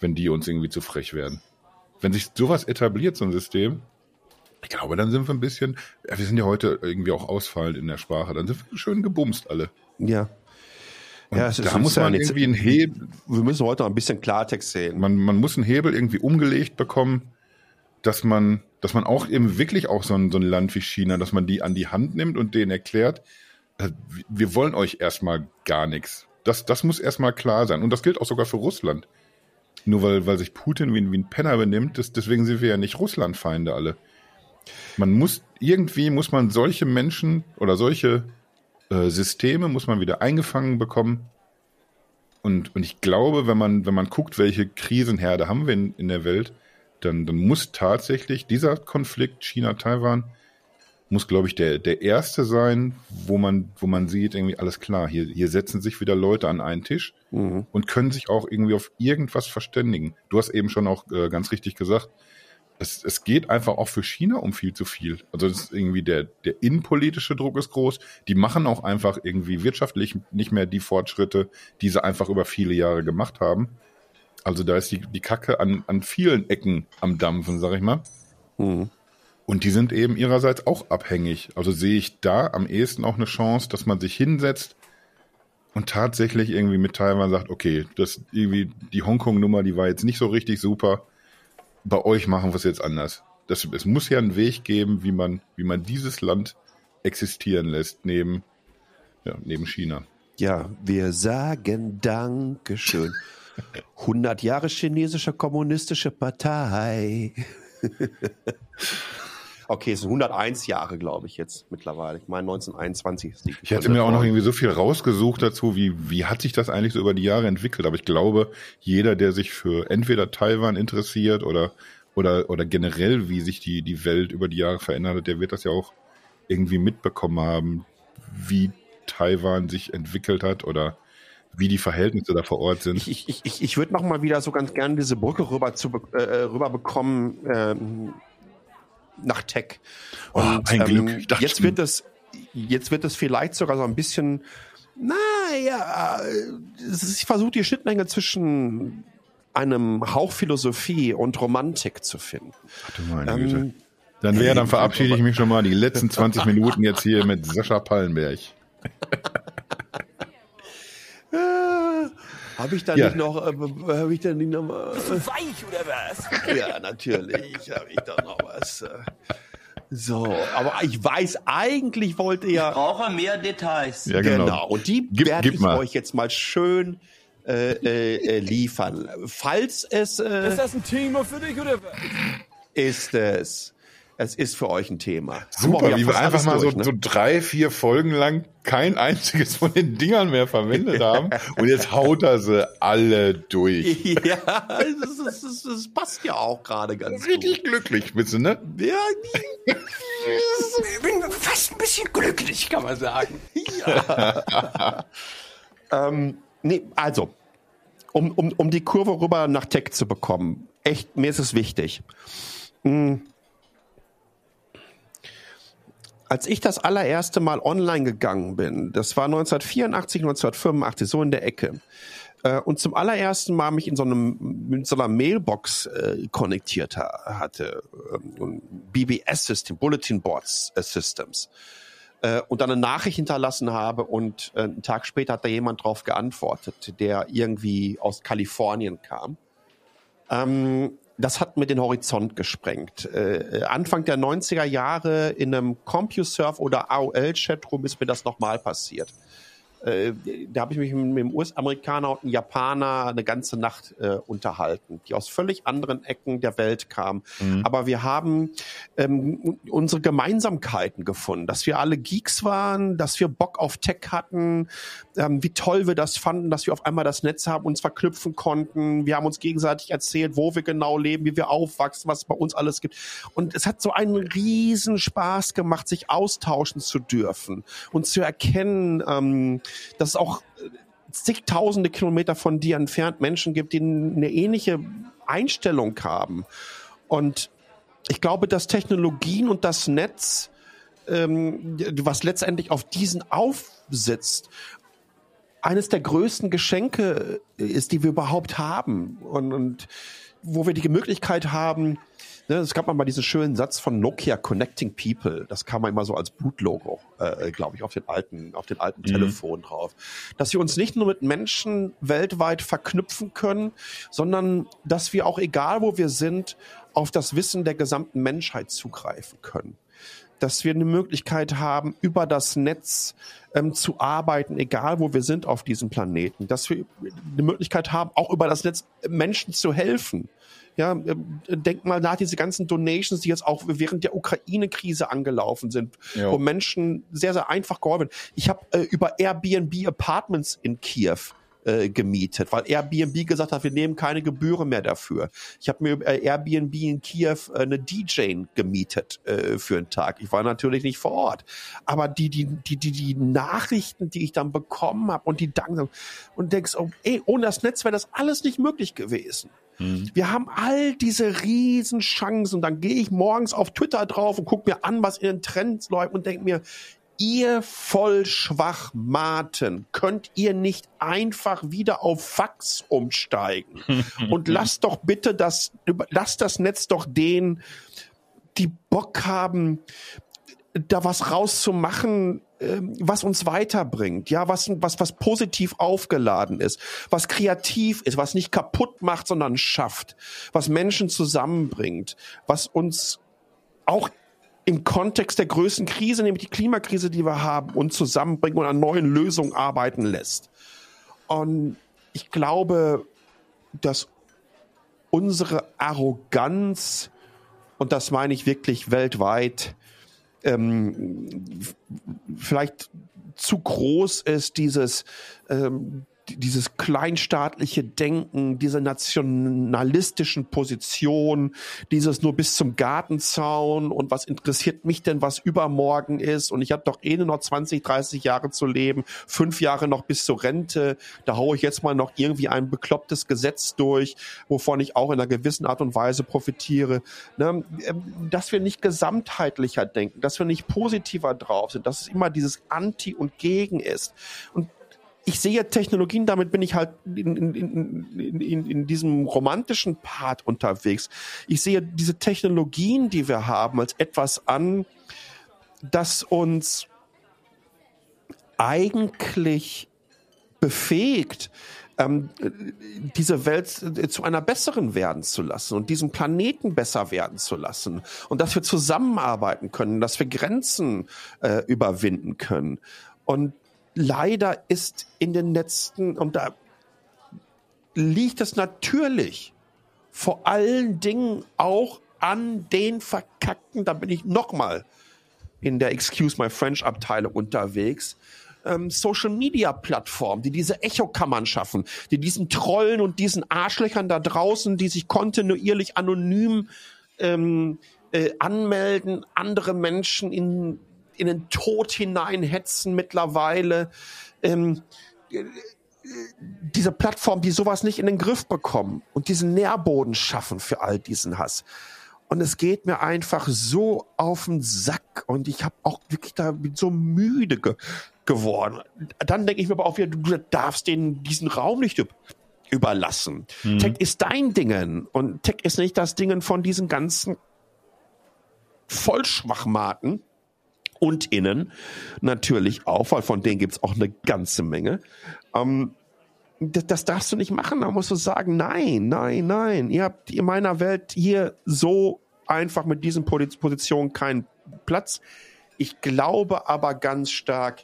wenn die uns irgendwie zu frech werden. Wenn sich sowas etabliert, so ein System, ich glaube, dann sind wir ein bisschen, wir sind ja heute irgendwie auch ausfallend in der Sprache, dann sind wir schön gebumst alle. Ja. Und ja, da muss man irgendwie einen Hebel. Wir müssen heute noch ein bisschen Klartext sehen. Man, man muss einen Hebel irgendwie umgelegt bekommen, dass man, dass man auch eben wirklich auch so ein, so ein Land wie China, dass man die an die Hand nimmt und denen erklärt, äh, wir wollen euch erstmal gar nichts. Das, das muss erstmal klar sein. Und das gilt auch sogar für Russland. Nur weil, weil sich Putin wie, wie ein Penner benimmt, das, deswegen sind wir ja nicht Russlandfeinde alle. Man muss, irgendwie muss man solche Menschen oder solche äh, Systeme muss man wieder eingefangen bekommen. Und, und ich glaube, wenn man, wenn man guckt, welche Krisenherde haben wir in, in der Welt, dann, dann muss tatsächlich dieser Konflikt China-Taiwan muss, glaube ich, der, der erste sein, wo man, wo man sieht, irgendwie alles klar, hier, hier setzen sich wieder Leute an einen Tisch mhm. und können sich auch irgendwie auf irgendwas verständigen. Du hast eben schon auch äh, ganz richtig gesagt, es, es geht einfach auch für China um viel zu viel. Also das ist irgendwie der, der innenpolitische Druck ist groß. Die machen auch einfach irgendwie wirtschaftlich nicht mehr die Fortschritte, die sie einfach über viele Jahre gemacht haben. Also da ist die, die Kacke an, an vielen Ecken am Dampfen, sag ich mal. Mhm. Und die sind eben ihrerseits auch abhängig. Also sehe ich da am ehesten auch eine Chance, dass man sich hinsetzt und tatsächlich irgendwie mit Taiwan sagt, okay, das irgendwie die Hongkong-Nummer, die war jetzt nicht so richtig super. Bei euch machen wir es jetzt anders. Das, es muss ja einen Weg geben, wie man, wie man dieses Land existieren lässt, neben, ja, neben China. Ja, wir sagen Dankeschön. 100 Jahre chinesische kommunistische Partei. Okay, es sind 101 Jahre, glaube ich, jetzt mittlerweile. Ich meine, 1921 ist die Ich hätte mir auch noch irgendwie so viel rausgesucht dazu, wie, wie hat sich das eigentlich so über die Jahre entwickelt. Aber ich glaube, jeder, der sich für entweder Taiwan interessiert oder, oder, oder generell, wie sich die, die Welt über die Jahre verändert hat, der wird das ja auch irgendwie mitbekommen haben, wie Taiwan sich entwickelt hat oder wie die Verhältnisse da vor Ort sind. Ich, ich, ich, ich würde noch mal wieder so ganz gerne diese Brücke rüber, zu, äh, rüber bekommen ähm, nach Tech. Oh, Und, oh, mein ähm, Glück. Dachte, jetzt wird das, jetzt wird das vielleicht sogar so ein bisschen, naja, ich versuche die Schnittmenge zwischen einem Hauch Philosophie und Romantik zu finden. Ach du meine ähm, Güte. Dann wäre, dann verabschiede ich mich schon mal die letzten 20 Minuten jetzt hier mit Sascha Pallenberg. Habe ich da ja. nicht noch, äh, habe ich da nicht noch mal. Weich oder was? Ja, natürlich habe ich da noch was. Äh. So, aber ich weiß, eigentlich wollte ja. Ich brauche mehr Details. Ja, genau. genau. Und die gib, werde gib ich mal. euch jetzt mal schön äh, äh, äh liefern. Falls es. Äh, ist das ein Thema für dich oder was? Ist es es ist für euch ein Thema. Super, wie wir einfach mal durch, so, ne? so drei, vier Folgen lang kein einziges von den Dingern mehr verwendet haben. Und jetzt haut er sie alle durch. Ja, das, das, das, das passt ja auch gerade ganz Richtig gut. glücklich bist du, ne? Ja, ich bin fast ein bisschen glücklich, kann man sagen. Ja. ähm, nee, also, um, um, um die Kurve rüber nach Tech zu bekommen, echt, mir ist es wichtig. Hm als ich das allererste Mal online gegangen bin, das war 1984, 1985, so in der Ecke, äh, und zum allerersten Mal mich in so einem mit so einer Mailbox äh, konnektiert ha hatte, ähm, BBS-System, Bulletin Boards äh, Systems, äh, und dann eine Nachricht hinterlassen habe und äh, einen Tag später hat da jemand drauf geantwortet, der irgendwie aus Kalifornien kam. Ähm, das hat mir den Horizont gesprengt. Äh, Anfang der 90er Jahre in einem CompuServe oder AOL-Chatroom ist mir das nochmal passiert. Äh, da habe ich mich mit, einem US-Amerikaner und einem Japaner eine ganze Nacht äh, unterhalten, die aus völlig anderen Ecken der Welt kamen. Mhm. Aber wir haben ähm, unsere Gemeinsamkeiten gefunden, dass wir alle Geeks waren, dass wir Bock auf Tech hatten, ähm, wie toll wir das fanden, dass wir auf einmal das Netz haben, uns verknüpfen konnten. Wir haben uns gegenseitig erzählt, wo wir genau leben, wie wir aufwachsen, was es bei uns alles gibt. Und es hat so einen riesen Spaß gemacht, sich austauschen zu dürfen und zu erkennen, ähm, dass es auch äh, zigtausende Kilometer von dir entfernt Menschen gibt, die eine ähnliche Einstellung haben. Und ich glaube, dass Technologien und das Netz, ähm, was letztendlich auf diesen aufsitzt, eines der größten Geschenke ist, die wir überhaupt haben. Und, und wo wir die Möglichkeit haben, Ne, es gab mal diesen schönen Satz von Nokia Connecting People. Das kam mal immer so als Bootlogo, äh, glaube ich, auf den alten, auf den alten mhm. Telefon drauf. Dass wir uns nicht nur mit Menschen weltweit verknüpfen können, sondern dass wir auch egal wo wir sind, auf das Wissen der gesamten Menschheit zugreifen können dass wir eine Möglichkeit haben, über das Netz ähm, zu arbeiten, egal wo wir sind auf diesem Planeten, dass wir eine Möglichkeit haben, auch über das Netz Menschen zu helfen. Ja, ähm, denk mal nach diese ganzen Donations, die jetzt auch während der Ukraine-Krise angelaufen sind, jo. wo Menschen sehr, sehr einfach geholfen. Ich habe äh, über Airbnb Apartments in Kiew äh, gemietet, weil Airbnb gesagt hat, wir nehmen keine Gebühren mehr dafür. Ich habe mir äh, Airbnb in Kiew äh, eine DJ gemietet äh, für einen Tag. Ich war natürlich nicht vor Ort, aber die die die die, die Nachrichten, die ich dann bekommen habe und die Dank und denkst, oh, ey, ohne das Netz wäre das alles nicht möglich gewesen. Mhm. Wir haben all diese riesen Chancen. Und dann gehe ich morgens auf Twitter drauf und gucke mir an, was in den Trends läuft und denke mir, ihr voll Schwachmaten, könnt ihr nicht einfach wieder auf Fax umsteigen? und lasst doch bitte das, lasst das Netz doch denen, die Bock haben, da was rauszumachen, was uns weiterbringt, ja, was, was, was positiv aufgeladen ist, was kreativ ist, was nicht kaputt macht, sondern schafft, was Menschen zusammenbringt, was uns auch im Kontext der größten Krise, nämlich die Klimakrise, die wir haben, uns zusammenbringen und an neuen Lösungen arbeiten lässt. Und ich glaube, dass unsere Arroganz, und das meine ich wirklich weltweit, ähm, vielleicht zu groß ist, dieses ähm, dieses kleinstaatliche Denken, diese nationalistischen Positionen, dieses nur bis zum Gartenzaun und was interessiert mich denn, was übermorgen ist und ich habe doch eh nur noch 20, 30 Jahre zu leben, fünf Jahre noch bis zur Rente, da haue ich jetzt mal noch irgendwie ein beklopptes Gesetz durch, wovon ich auch in einer gewissen Art und Weise profitiere. Ne? Ähm, dass wir nicht gesamtheitlicher denken, dass wir nicht positiver drauf sind, dass es immer dieses Anti und Gegen ist. Und ich sehe Technologien, damit bin ich halt in, in, in, in, in diesem romantischen Part unterwegs. Ich sehe diese Technologien, die wir haben, als etwas an, das uns eigentlich befähigt, ähm, diese Welt zu einer besseren werden zu lassen und diesen Planeten besser werden zu lassen und dass wir zusammenarbeiten können, dass wir Grenzen äh, überwinden können. Und leider ist in den letzten, und da liegt es natürlich vor allen Dingen auch an den verkackten, da bin ich nochmal in der Excuse My French Abteilung unterwegs, ähm, Social Media Plattformen, die diese Echokammern schaffen, die diesen Trollen und diesen Arschlöchern da draußen, die sich kontinuierlich anonym ähm, äh, anmelden, andere Menschen in in den Tod hineinhetzen mittlerweile. Ähm, diese Plattform, die sowas nicht in den Griff bekommen und diesen Nährboden schaffen für all diesen Hass. Und es geht mir einfach so auf den Sack und ich habe auch wirklich da so müde ge geworden. Dann denke ich mir aber auch wieder, du darfst den diesen Raum nicht überlassen. Mhm. Tech ist dein Dingen und Tech ist nicht das Dingen von diesen ganzen Vollschwachmaten und innen natürlich auch, weil von denen gibt's auch eine ganze Menge. Ähm, das, das, darfst du nicht machen. Da musst du sagen, nein, nein, nein. Ihr habt in meiner Welt hier so einfach mit diesen Positionen keinen Platz. Ich glaube aber ganz stark,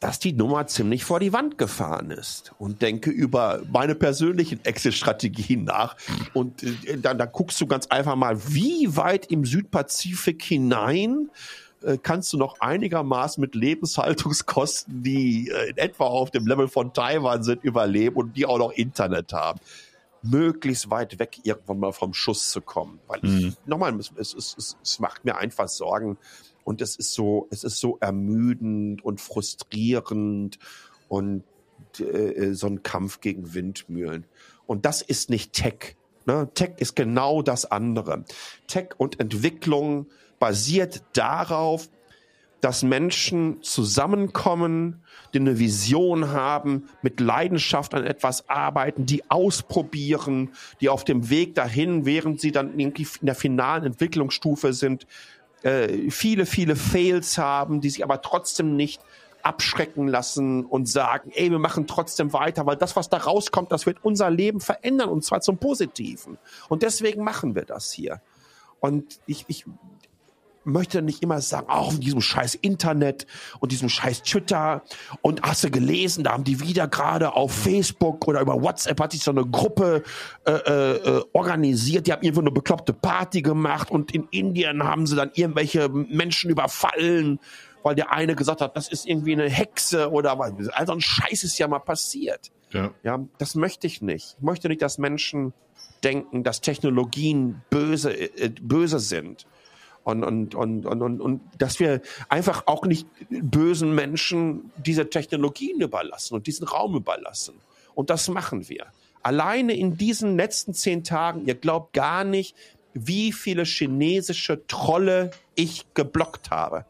dass die Nummer ziemlich vor die Wand gefahren ist und denke über meine persönlichen Exit-Strategien nach. Und äh, dann, dann guckst du ganz einfach mal, wie weit im Südpazifik hinein äh, kannst du noch einigermaßen mit Lebenshaltungskosten, die äh, in etwa auf dem Level von Taiwan sind, überleben und die auch noch Internet haben. Möglichst weit weg irgendwann mal vom Schuss zu kommen. Weil ich, mhm. nochmal, es, es, es, es macht mir einfach Sorgen, und es ist so, es ist so ermüdend und frustrierend und äh, so ein Kampf gegen Windmühlen. Und das ist nicht Tech. Ne? Tech ist genau das andere. Tech und Entwicklung basiert darauf, dass Menschen zusammenkommen, die eine Vision haben, mit Leidenschaft an etwas arbeiten, die ausprobieren, die auf dem Weg dahin, während sie dann in der finalen Entwicklungsstufe sind, äh, viele, viele Fails haben, die sich aber trotzdem nicht abschrecken lassen und sagen, ey, wir machen trotzdem weiter, weil das, was da rauskommt, das wird unser Leben verändern und zwar zum Positiven. Und deswegen machen wir das hier. Und ich, ich möchte nicht immer sagen, auch oh, diesem scheiß Internet und diesem scheiß Twitter und hast du gelesen, da haben die wieder gerade auf Facebook oder über WhatsApp hat sich so eine Gruppe äh, äh, organisiert, die haben irgendwo eine bekloppte Party gemacht und in Indien haben sie dann irgendwelche Menschen überfallen, weil der eine gesagt hat, das ist irgendwie eine Hexe oder was. Also ein Scheiß ist ja mal passiert. Ja. ja, das möchte ich nicht. Ich möchte nicht, dass Menschen denken, dass Technologien böse, äh, böse sind und, und, und, und, und, und dass wir einfach auch nicht bösen Menschen diese Technologien überlassen und diesen Raum überlassen. Und das machen wir. Alleine in diesen letzten zehn Tagen, ihr glaubt gar nicht, wie viele chinesische Trolle ich geblockt habe,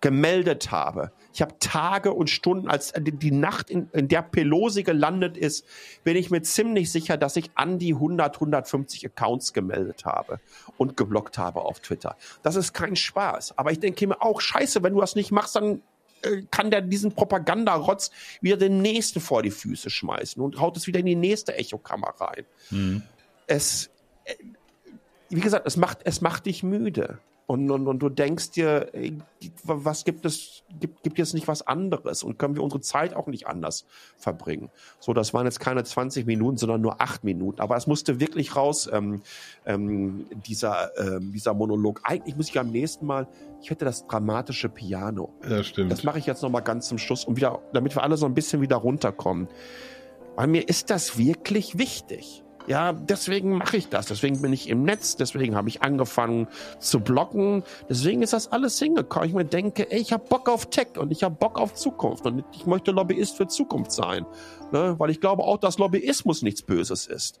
gemeldet habe, ich habe Tage und Stunden, als die Nacht, in, in der Pelosi gelandet ist, bin ich mir ziemlich sicher, dass ich an die 100, 150 Accounts gemeldet habe und geblockt habe auf Twitter. Das ist kein Spaß. Aber ich denke mir auch, scheiße, wenn du das nicht machst, dann äh, kann der diesen Propagandarotz wieder den nächsten vor die Füße schmeißen und haut es wieder in die nächste Echokammer rein. Mhm. Es, äh, wie gesagt, es macht, es macht dich müde. Und, und, und du denkst dir, was gibt es, gibt, gibt es nicht was anderes? Und können wir unsere Zeit auch nicht anders verbringen? So, das waren jetzt keine 20 Minuten, sondern nur acht Minuten. Aber es musste wirklich raus, ähm, ähm, dieser, ähm, dieser Monolog. Eigentlich muss ich am nächsten Mal, ich hätte das dramatische Piano. Ja, stimmt. Das mache ich jetzt nochmal ganz zum Schluss, um wieder, damit wir alle so ein bisschen wieder runterkommen. Weil mir ist das wirklich wichtig. Ja, deswegen mache ich das. Deswegen bin ich im Netz. Deswegen habe ich angefangen zu bloggen. Deswegen ist das alles hingekommen. Ich mir denke, ey, ich habe Bock auf Tech und ich habe Bock auf Zukunft und ich möchte Lobbyist für Zukunft sein. Ne? Weil ich glaube auch, dass Lobbyismus nichts Böses ist.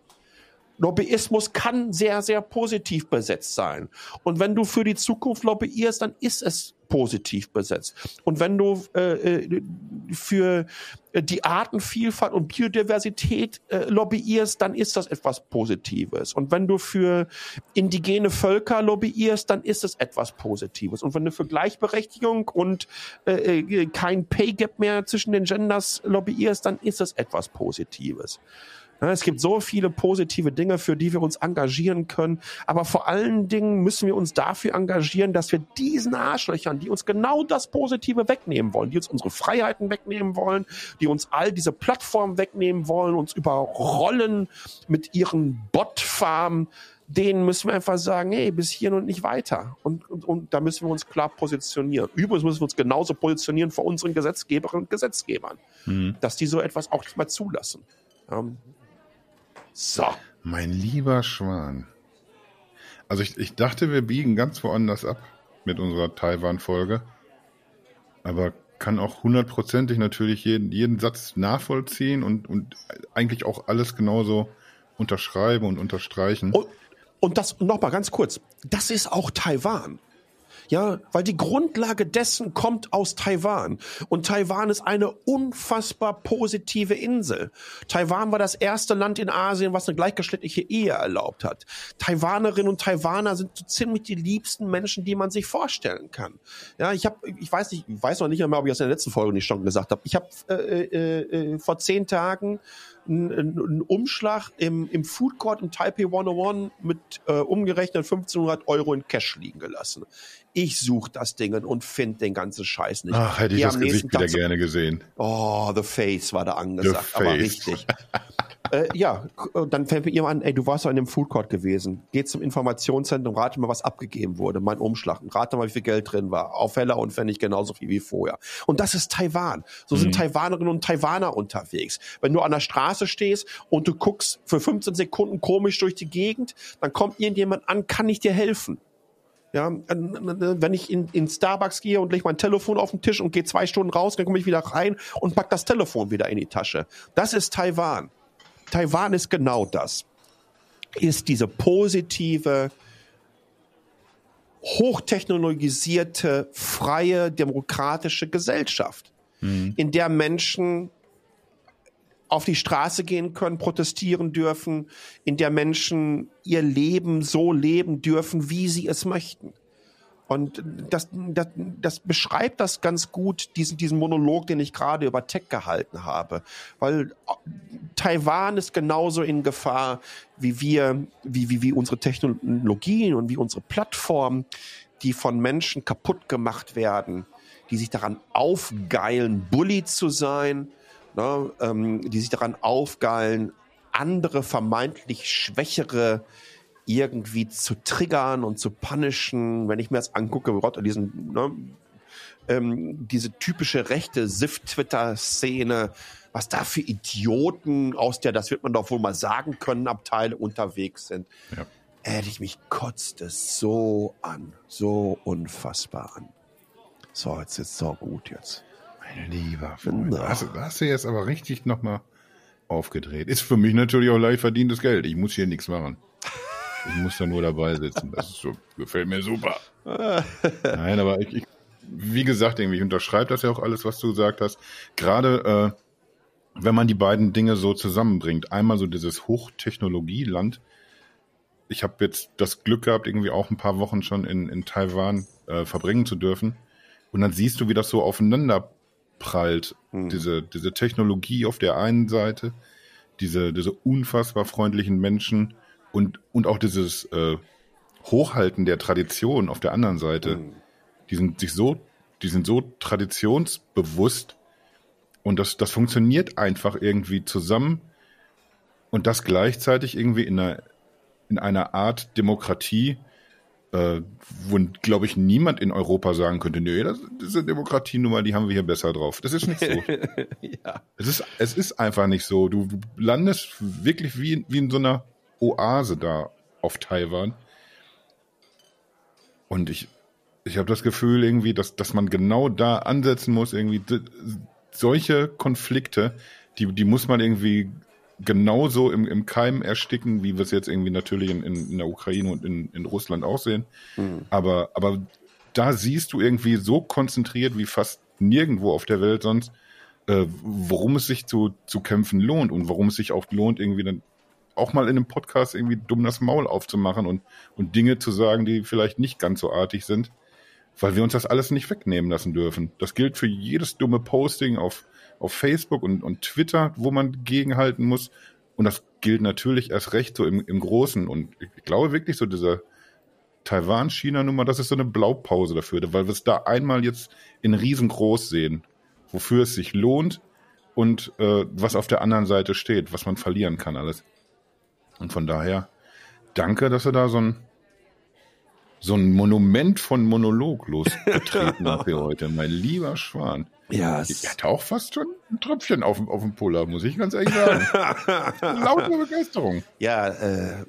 Lobbyismus kann sehr, sehr positiv besetzt sein. Und wenn du für die Zukunft lobbyierst, dann ist es positiv besetzt. Und wenn du äh, äh für die Artenvielfalt und Biodiversität äh, lobbyierst, dann ist das etwas Positives. Und wenn du für indigene Völker lobbyierst, dann ist es etwas Positives. Und wenn du für Gleichberechtigung und äh, äh kein Pay Gap mehr zwischen den Genders lobbyierst, dann ist es etwas Positives. Es gibt so viele positive Dinge, für die wir uns engagieren können. Aber vor allen Dingen müssen wir uns dafür engagieren, dass wir diesen Arschlöchern, die uns genau das Positive wegnehmen wollen, die uns unsere Freiheiten wegnehmen wollen, die uns all diese Plattformen wegnehmen wollen, uns überrollen mit ihren Botfarmen, denen müssen wir einfach sagen, hey, bis hier und nicht weiter. Und, und, und da müssen wir uns klar positionieren. Übrigens müssen wir uns genauso positionieren vor unseren Gesetzgeberinnen und Gesetzgebern, mhm. dass die so etwas auch nicht mal zulassen. Ähm, so. Mein lieber Schwan. Also ich, ich dachte, wir biegen ganz woanders ab mit unserer Taiwan-Folge. Aber kann auch hundertprozentig natürlich jeden, jeden Satz nachvollziehen und, und eigentlich auch alles genauso unterschreiben und unterstreichen. Und, Und das nochmal ganz kurz. Das ist auch Taiwan. Ja, weil die Grundlage dessen kommt aus Taiwan. Und Taiwan ist eine unfassbar positive Insel. Taiwan war das erste Land in Asien, was eine gleichgeschlechtliche Ehe erlaubt hat. Taiwanerinnen und Taiwaner sind so ziemlich die liebsten Menschen, die man sich vorstellen kann. Ja, ich habe, ich weiß nicht, ich weiß noch nicht einmal, ob ich das in der letzten Folge nicht schon gesagt habe. Ich habe äh, äh, äh, vor zehn Tagen einen Umschlag im, im Food Court im Taipei 101 mit äh, umgerechnet 1500 Euro in Cash liegen gelassen. Ich suche das Ding und finde den ganzen Scheiß nicht. Ach, hätte ich das Gesicht wieder Tag gerne gesehen. Oh, The Face war da angesagt, aber richtig. äh, ja, dann fällt mir jemand an, ey, du warst doch in dem Food Court gewesen. Geh zum Informationszentrum, rate mal, was abgegeben wurde, mein Umschlag. Rate mal, wie viel Geld drin war. Auf Heller und Pfennig genauso viel wie vorher. Und das ist Taiwan. So mhm. sind Taiwanerinnen und Taiwaner unterwegs. Wenn du an der Straße stehst und du guckst für 15 Sekunden komisch durch die Gegend, dann kommt irgendjemand an, kann ich dir helfen? Ja, wenn ich in, in Starbucks gehe und lege mein Telefon auf den Tisch und gehe zwei Stunden raus, dann komme ich wieder rein und pack das Telefon wieder in die Tasche. Das ist Taiwan. Taiwan ist genau das. Ist diese positive, hochtechnologisierte, freie, demokratische Gesellschaft, mhm. in der Menschen auf die Straße gehen können, protestieren dürfen, in der Menschen ihr Leben so leben dürfen, wie sie es möchten. Und das, das, das beschreibt das ganz gut, diesen, diesen Monolog, den ich gerade über Tech gehalten habe. Weil Taiwan ist genauso in Gefahr, wie wir, wie, wie, wie unsere Technologien und wie unsere Plattformen, die von Menschen kaputt gemacht werden, die sich daran aufgeilen, Bully zu sein, ne, ähm, die sich daran aufgeilen, andere vermeintlich schwächere irgendwie zu triggern und zu punishen. Wenn ich mir das angucke, Gott, diesen, ne, ähm, diese typische rechte SIF-Twitter-Szene, was da für Idioten aus der, das wird man doch wohl mal sagen können, Abteile unterwegs sind. Ja. Ehrlich, mich kotzt es so an, so unfassbar an. So, jetzt ist es so gut jetzt. Mein lieber Freund. Da hast, hast, du jetzt aber richtig nochmal aufgedreht. Ist für mich natürlich auch leicht verdientes Geld. Ich muss hier nichts machen. Ich muss da nur dabei sitzen. Das so, gefällt mir super. Nein, aber ich, ich, wie gesagt, irgendwie, ich unterschreibe das ja auch alles, was du gesagt hast. Gerade äh, wenn man die beiden Dinge so zusammenbringt. Einmal so dieses Hochtechnologieland. Ich habe jetzt das Glück gehabt, irgendwie auch ein paar Wochen schon in, in Taiwan äh, verbringen zu dürfen. Und dann siehst du, wie das so aufeinander prallt. Mhm. Diese, diese Technologie auf der einen Seite, diese, diese unfassbar freundlichen Menschen und, und auch dieses äh, Hochhalten der Tradition auf der anderen Seite. Mhm. Die sind sich so, die sind so traditionsbewusst und das, das funktioniert einfach irgendwie zusammen und das gleichzeitig irgendwie in einer, in einer Art Demokratie, äh, wo, glaube ich, niemand in Europa sagen könnte, nee, das, diese Demokratienummer, die haben wir hier besser drauf. Das ist nicht so. ja. es, ist, es ist einfach nicht so. Du, du landest wirklich wie, wie in so einer Oase da auf Taiwan. Und ich, ich habe das Gefühl irgendwie, dass, dass man genau da ansetzen muss, irgendwie solche Konflikte, die, die muss man irgendwie genauso im, im Keim ersticken, wie wir es jetzt irgendwie natürlich in, in, in der Ukraine und in, in Russland auch sehen. Mhm. Aber, aber da siehst du irgendwie so konzentriert wie fast nirgendwo auf der Welt sonst, äh, worum es sich zu, zu kämpfen lohnt und warum es sich auch lohnt, irgendwie dann auch mal in einem Podcast irgendwie dumm das Maul aufzumachen und, und Dinge zu sagen, die vielleicht nicht ganz so artig sind, weil wir uns das alles nicht wegnehmen lassen dürfen. Das gilt für jedes dumme Posting auf, auf Facebook und, und Twitter, wo man gegenhalten muss. Und das gilt natürlich erst recht so im, im Großen. Und ich glaube wirklich so dieser Taiwan-China-Nummer, das ist so eine Blaupause dafür, weil wir es da einmal jetzt in riesengroß sehen, wofür es sich lohnt und äh, was auf der anderen Seite steht, was man verlieren kann alles. Und von daher, danke, dass er da so ein so ein Monument von Monolog losgetreten hat für heute, mein lieber Schwan. Ja, ich hatte auch fast schon ein Tröpfchen auf, auf dem Puller, muss ich ganz ehrlich sagen. Laute Begeisterung. Ja, äh,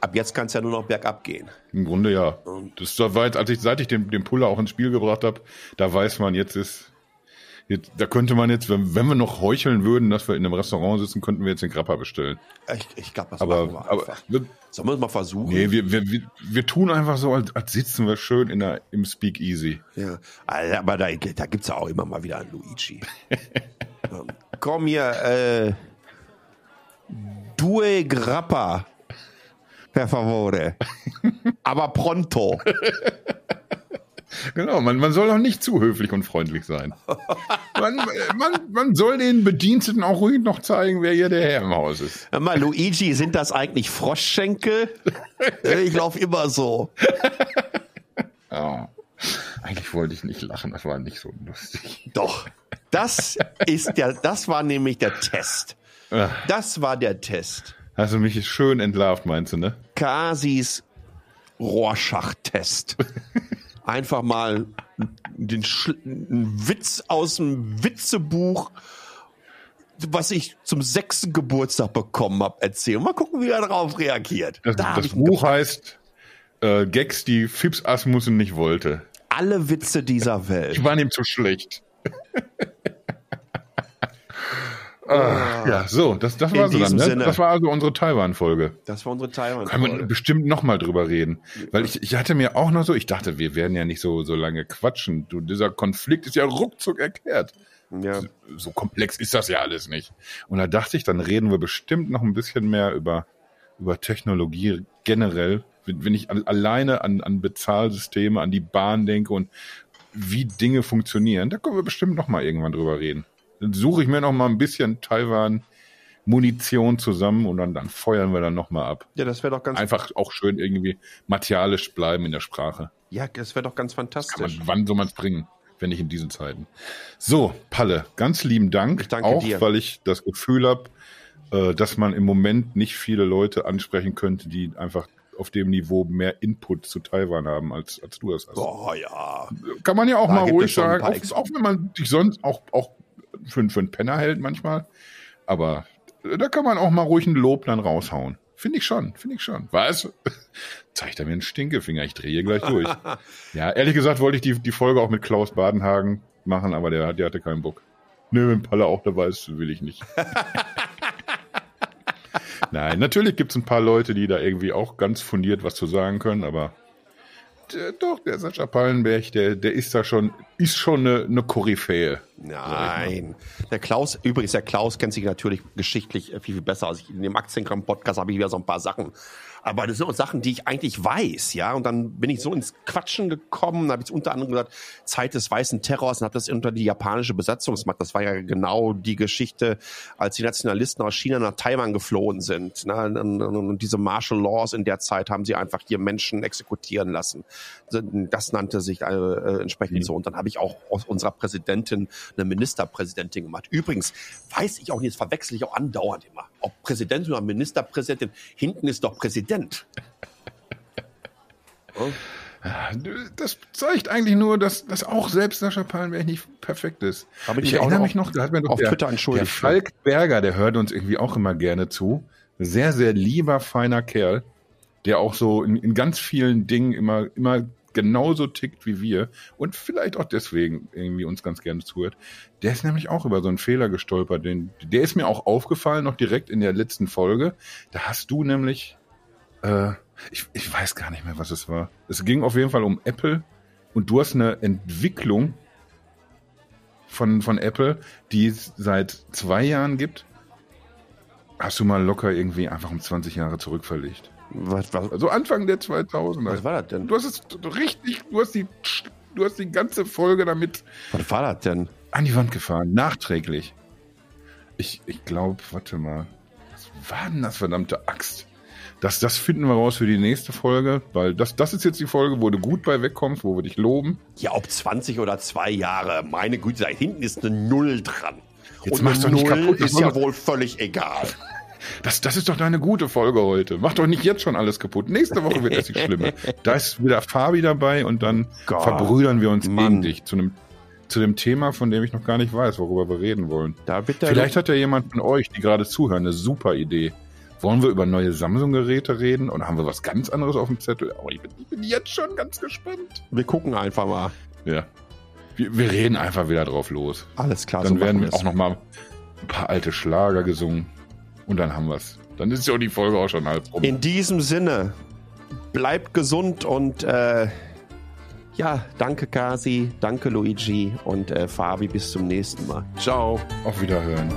ab jetzt kann es ja nur noch bergab gehen. Im Grunde ja. Das war jetzt, als ich, seit ich den, den Puller auch ins Spiel gebracht habe, da weiß man, jetzt ist, Jetzt, da könnte man jetzt, wenn, wenn wir noch heucheln würden, dass wir in einem Restaurant sitzen, könnten wir jetzt den Grappa bestellen. Ich, ich glaube, das Aber, machen wir aber einfach. wir, Sollen wir es mal versuchen? nee, wir, wir, wir, wir tun einfach so, als, als sitzen wir schön in der, im Speakeasy. Ja, aber da, da gibt es ja auch immer mal wieder einen Luigi. Ähm, Komm hier, äh, Due Grappa, per favore. Aber pronto. Genau, man, man soll auch nicht zu höflich und freundlich sein. Man, man, man soll den Bediensteten auch ruhig noch zeigen, wer hier der Herr im Haus ist. Hör mal, Luigi, sind das eigentlich Froschschenkel? Ich laufe immer so. Ja. Eigentlich wollte ich nicht lachen, das war nicht so lustig. Doch, das ist der, das war nämlich der Test. Das war der Test. Hast du mich schön entlarvt, meinst du, ne? Kasis Rorschach-Test. Einfach mal den Sch einen Witz aus dem Witzebuch, was ich zum sechsten Geburtstag bekommen habe, erzählen. Mal gucken, wie er darauf reagiert. Das, Da das ich Buch heißt äh, Gags, die Fips Asmussen nicht wollte. Alle Witze dieser Welt. Die waren ihm zu schlecht. Ah, ja, so, das, das war so dann. Ne? Sinne. Das war also unsere Taiwan-Folge. Das war unsere Taiwan. Können wir bestimmt noch mal drüber reden. Weil ich, ich hatte mir auch noch so, ich dachte, wir werden ja nicht so, so lange quatschen. Du, dieser Konflikt ist ja ruckzuck erklärt. Ja. So komplex ist das ja alles nicht. Und da dachte ich, dann reden wir bestimmt noch ein bisschen mehr über, über Technologie generell. Wenn, wenn ich al- alleine an, an Bezahlsysteme, an die Bahn denke und wie Dinge funktionieren, da können wir bestimmt noch mal irgendwann drüber reden. Suche ich mir noch mal ein bisschen Taiwan Munition zusammen und dann, dann feuern wir dann noch mal ab. ja, das wäre doch ganz, Einfach auch schön irgendwie martialisch bleiben in der Sprache. ja, das wäre doch ganz Kann man, fantastisch. wann soll man es bringen, wenn nicht in diesen Zeiten? So, Palle, ganz lieben Dank. Ich danke auch dir. weil ich das Gefühl habe, äh, dass man im Moment nicht viele Leute ansprechen könnte, die einfach auf dem Niveau mehr Input zu Taiwan haben, als, als du das hast. Boah, ja. Kann man ja auch Da mal ruhig sagen, auch, auch wenn man sich sonst auch, auch für, für einen Penner hält manchmal. Aber äh, da kann man auch mal ruhig ein Lob dann raushauen. Finde ich schon, finde ich schon. Was? Zeigt er mir einen Stinkefinger, ich drehe gleich durch. ja, ehrlich gesagt wollte ich die, die Folge auch mit Klaus Badenhagen machen, aber der, der hatte keinen Bock. Nö, wenn Palle auch dabei ist, will ich nicht. Nein, natürlich gibt es ein paar Leute, die da irgendwie auch ganz fundiert was zu sagen können, aber doch, der Sascha Pallenberg, der, der ist da schon, ist schon eine, eine Koryphäe. Nein. Der Klaus, übrigens, der Klaus kennt sich natürlich geschichtlich äh, viel, viel besser als ich. In dem Aktienkram-Podcast habe ich wieder so ein paar Sachen. Aber das sind auch Sachen, die ich eigentlich weiß, ja. Und dann bin ich so ins Quatschen gekommen, habe ich unter anderem gesagt, Zeit des weißen Terrors und habe das unter die japanische Besatzungsmacht. Das war ja genau die Geschichte, als die Nationalisten aus China nach Taiwan geflohen sind. Ne? Und, diese Martial Laws in der Zeit haben sie einfach hier Menschen exekutieren lassen. Das nannte sich äh, äh, entsprechend so. Und dann habe ich auch aus unserer Präsidentin eine Ministerpräsidentin gemacht. Übrigens weiß ich auch nicht, das verwechsel ich auch andauernd immer. Ob Präsidentin oder Ministerpräsidentin, hinten ist doch Präsident. Das zeigt eigentlich nur, dass, dass auch selbst Sascha Pallenberg nicht perfekt ist. Hab ich erinnere noch mich noch, da hat mir doch auf der, Twitter der entschuldigt. Falk Berger, der hört uns irgendwie auch immer gerne zu. Sehr, sehr lieber, feiner Kerl, der auch so in, in ganz vielen Dingen immer, immer genauso tickt wie wir und vielleicht auch deswegen irgendwie uns ganz gerne zuhört. Der ist nämlich auch über so einen Fehler gestolpert. Den, der ist mir auch aufgefallen, noch direkt in der letzten Folge. Da hast du nämlich, äh, ich, ich weiß gar nicht mehr, was es war. Es ging auf jeden Fall um Apple und du hast eine Entwicklung von, von Apple, die es seit zwei Jahren gibt. Hast du mal locker irgendwie einfach um 20 Jahre zurückverlegt. Was, was, Also Anfang der 2000er. was war das denn? Du hast es richtig, du hast die, du hast die ganze Folge damit Was war das denn? an die Wand gefahren, nachträglich. Ich, ich glaube, warte mal, was war denn das verdammte Axt? Das, das finden wir raus für die nächste Folge, weil das, das ist jetzt die Folge, wo du gut bei wegkommst, wo wir dich loben. Ja, ob 20 oder zwei Jahre, meine Güte, da hinten ist eine Null dran. Jetzt Und mach's eine doch nicht kaputt, das ist ja wohl völlig egal. Das, das ist doch deine gute Folge heute. Mach doch nicht jetzt schon alles kaputt. Nächste Woche wird das die schlimme. Da ist wieder Fabi dabei und dann Gott, verbrüdern wir uns Mann. gegen dich zu einem, zu dem Thema, von dem ich noch gar nicht weiß, worüber wir reden wollen. Vielleicht hat ja jemand von euch, die gerade zuhören, eine super Idee. Wollen wir über neue Samsung-Geräte reden oder haben wir was ganz anderes auf dem Zettel? Oh, ich, bin, ich bin jetzt schon ganz gespannt. wir gucken einfach mal. Ja. Wir, wir reden einfach wieder drauf los. Alles klar, Dann so werden machen auch noch mal ein paar alte Schlager gesungen. Und dann haben wir's. Dann ist ja die Folge auch schon halb rum. In diesem Sinne, bleibt gesund und äh, ja, danke Kasi, danke Luigi und äh, Fabi, bis zum nächsten Mal. Ciao. Auf Wiederhören.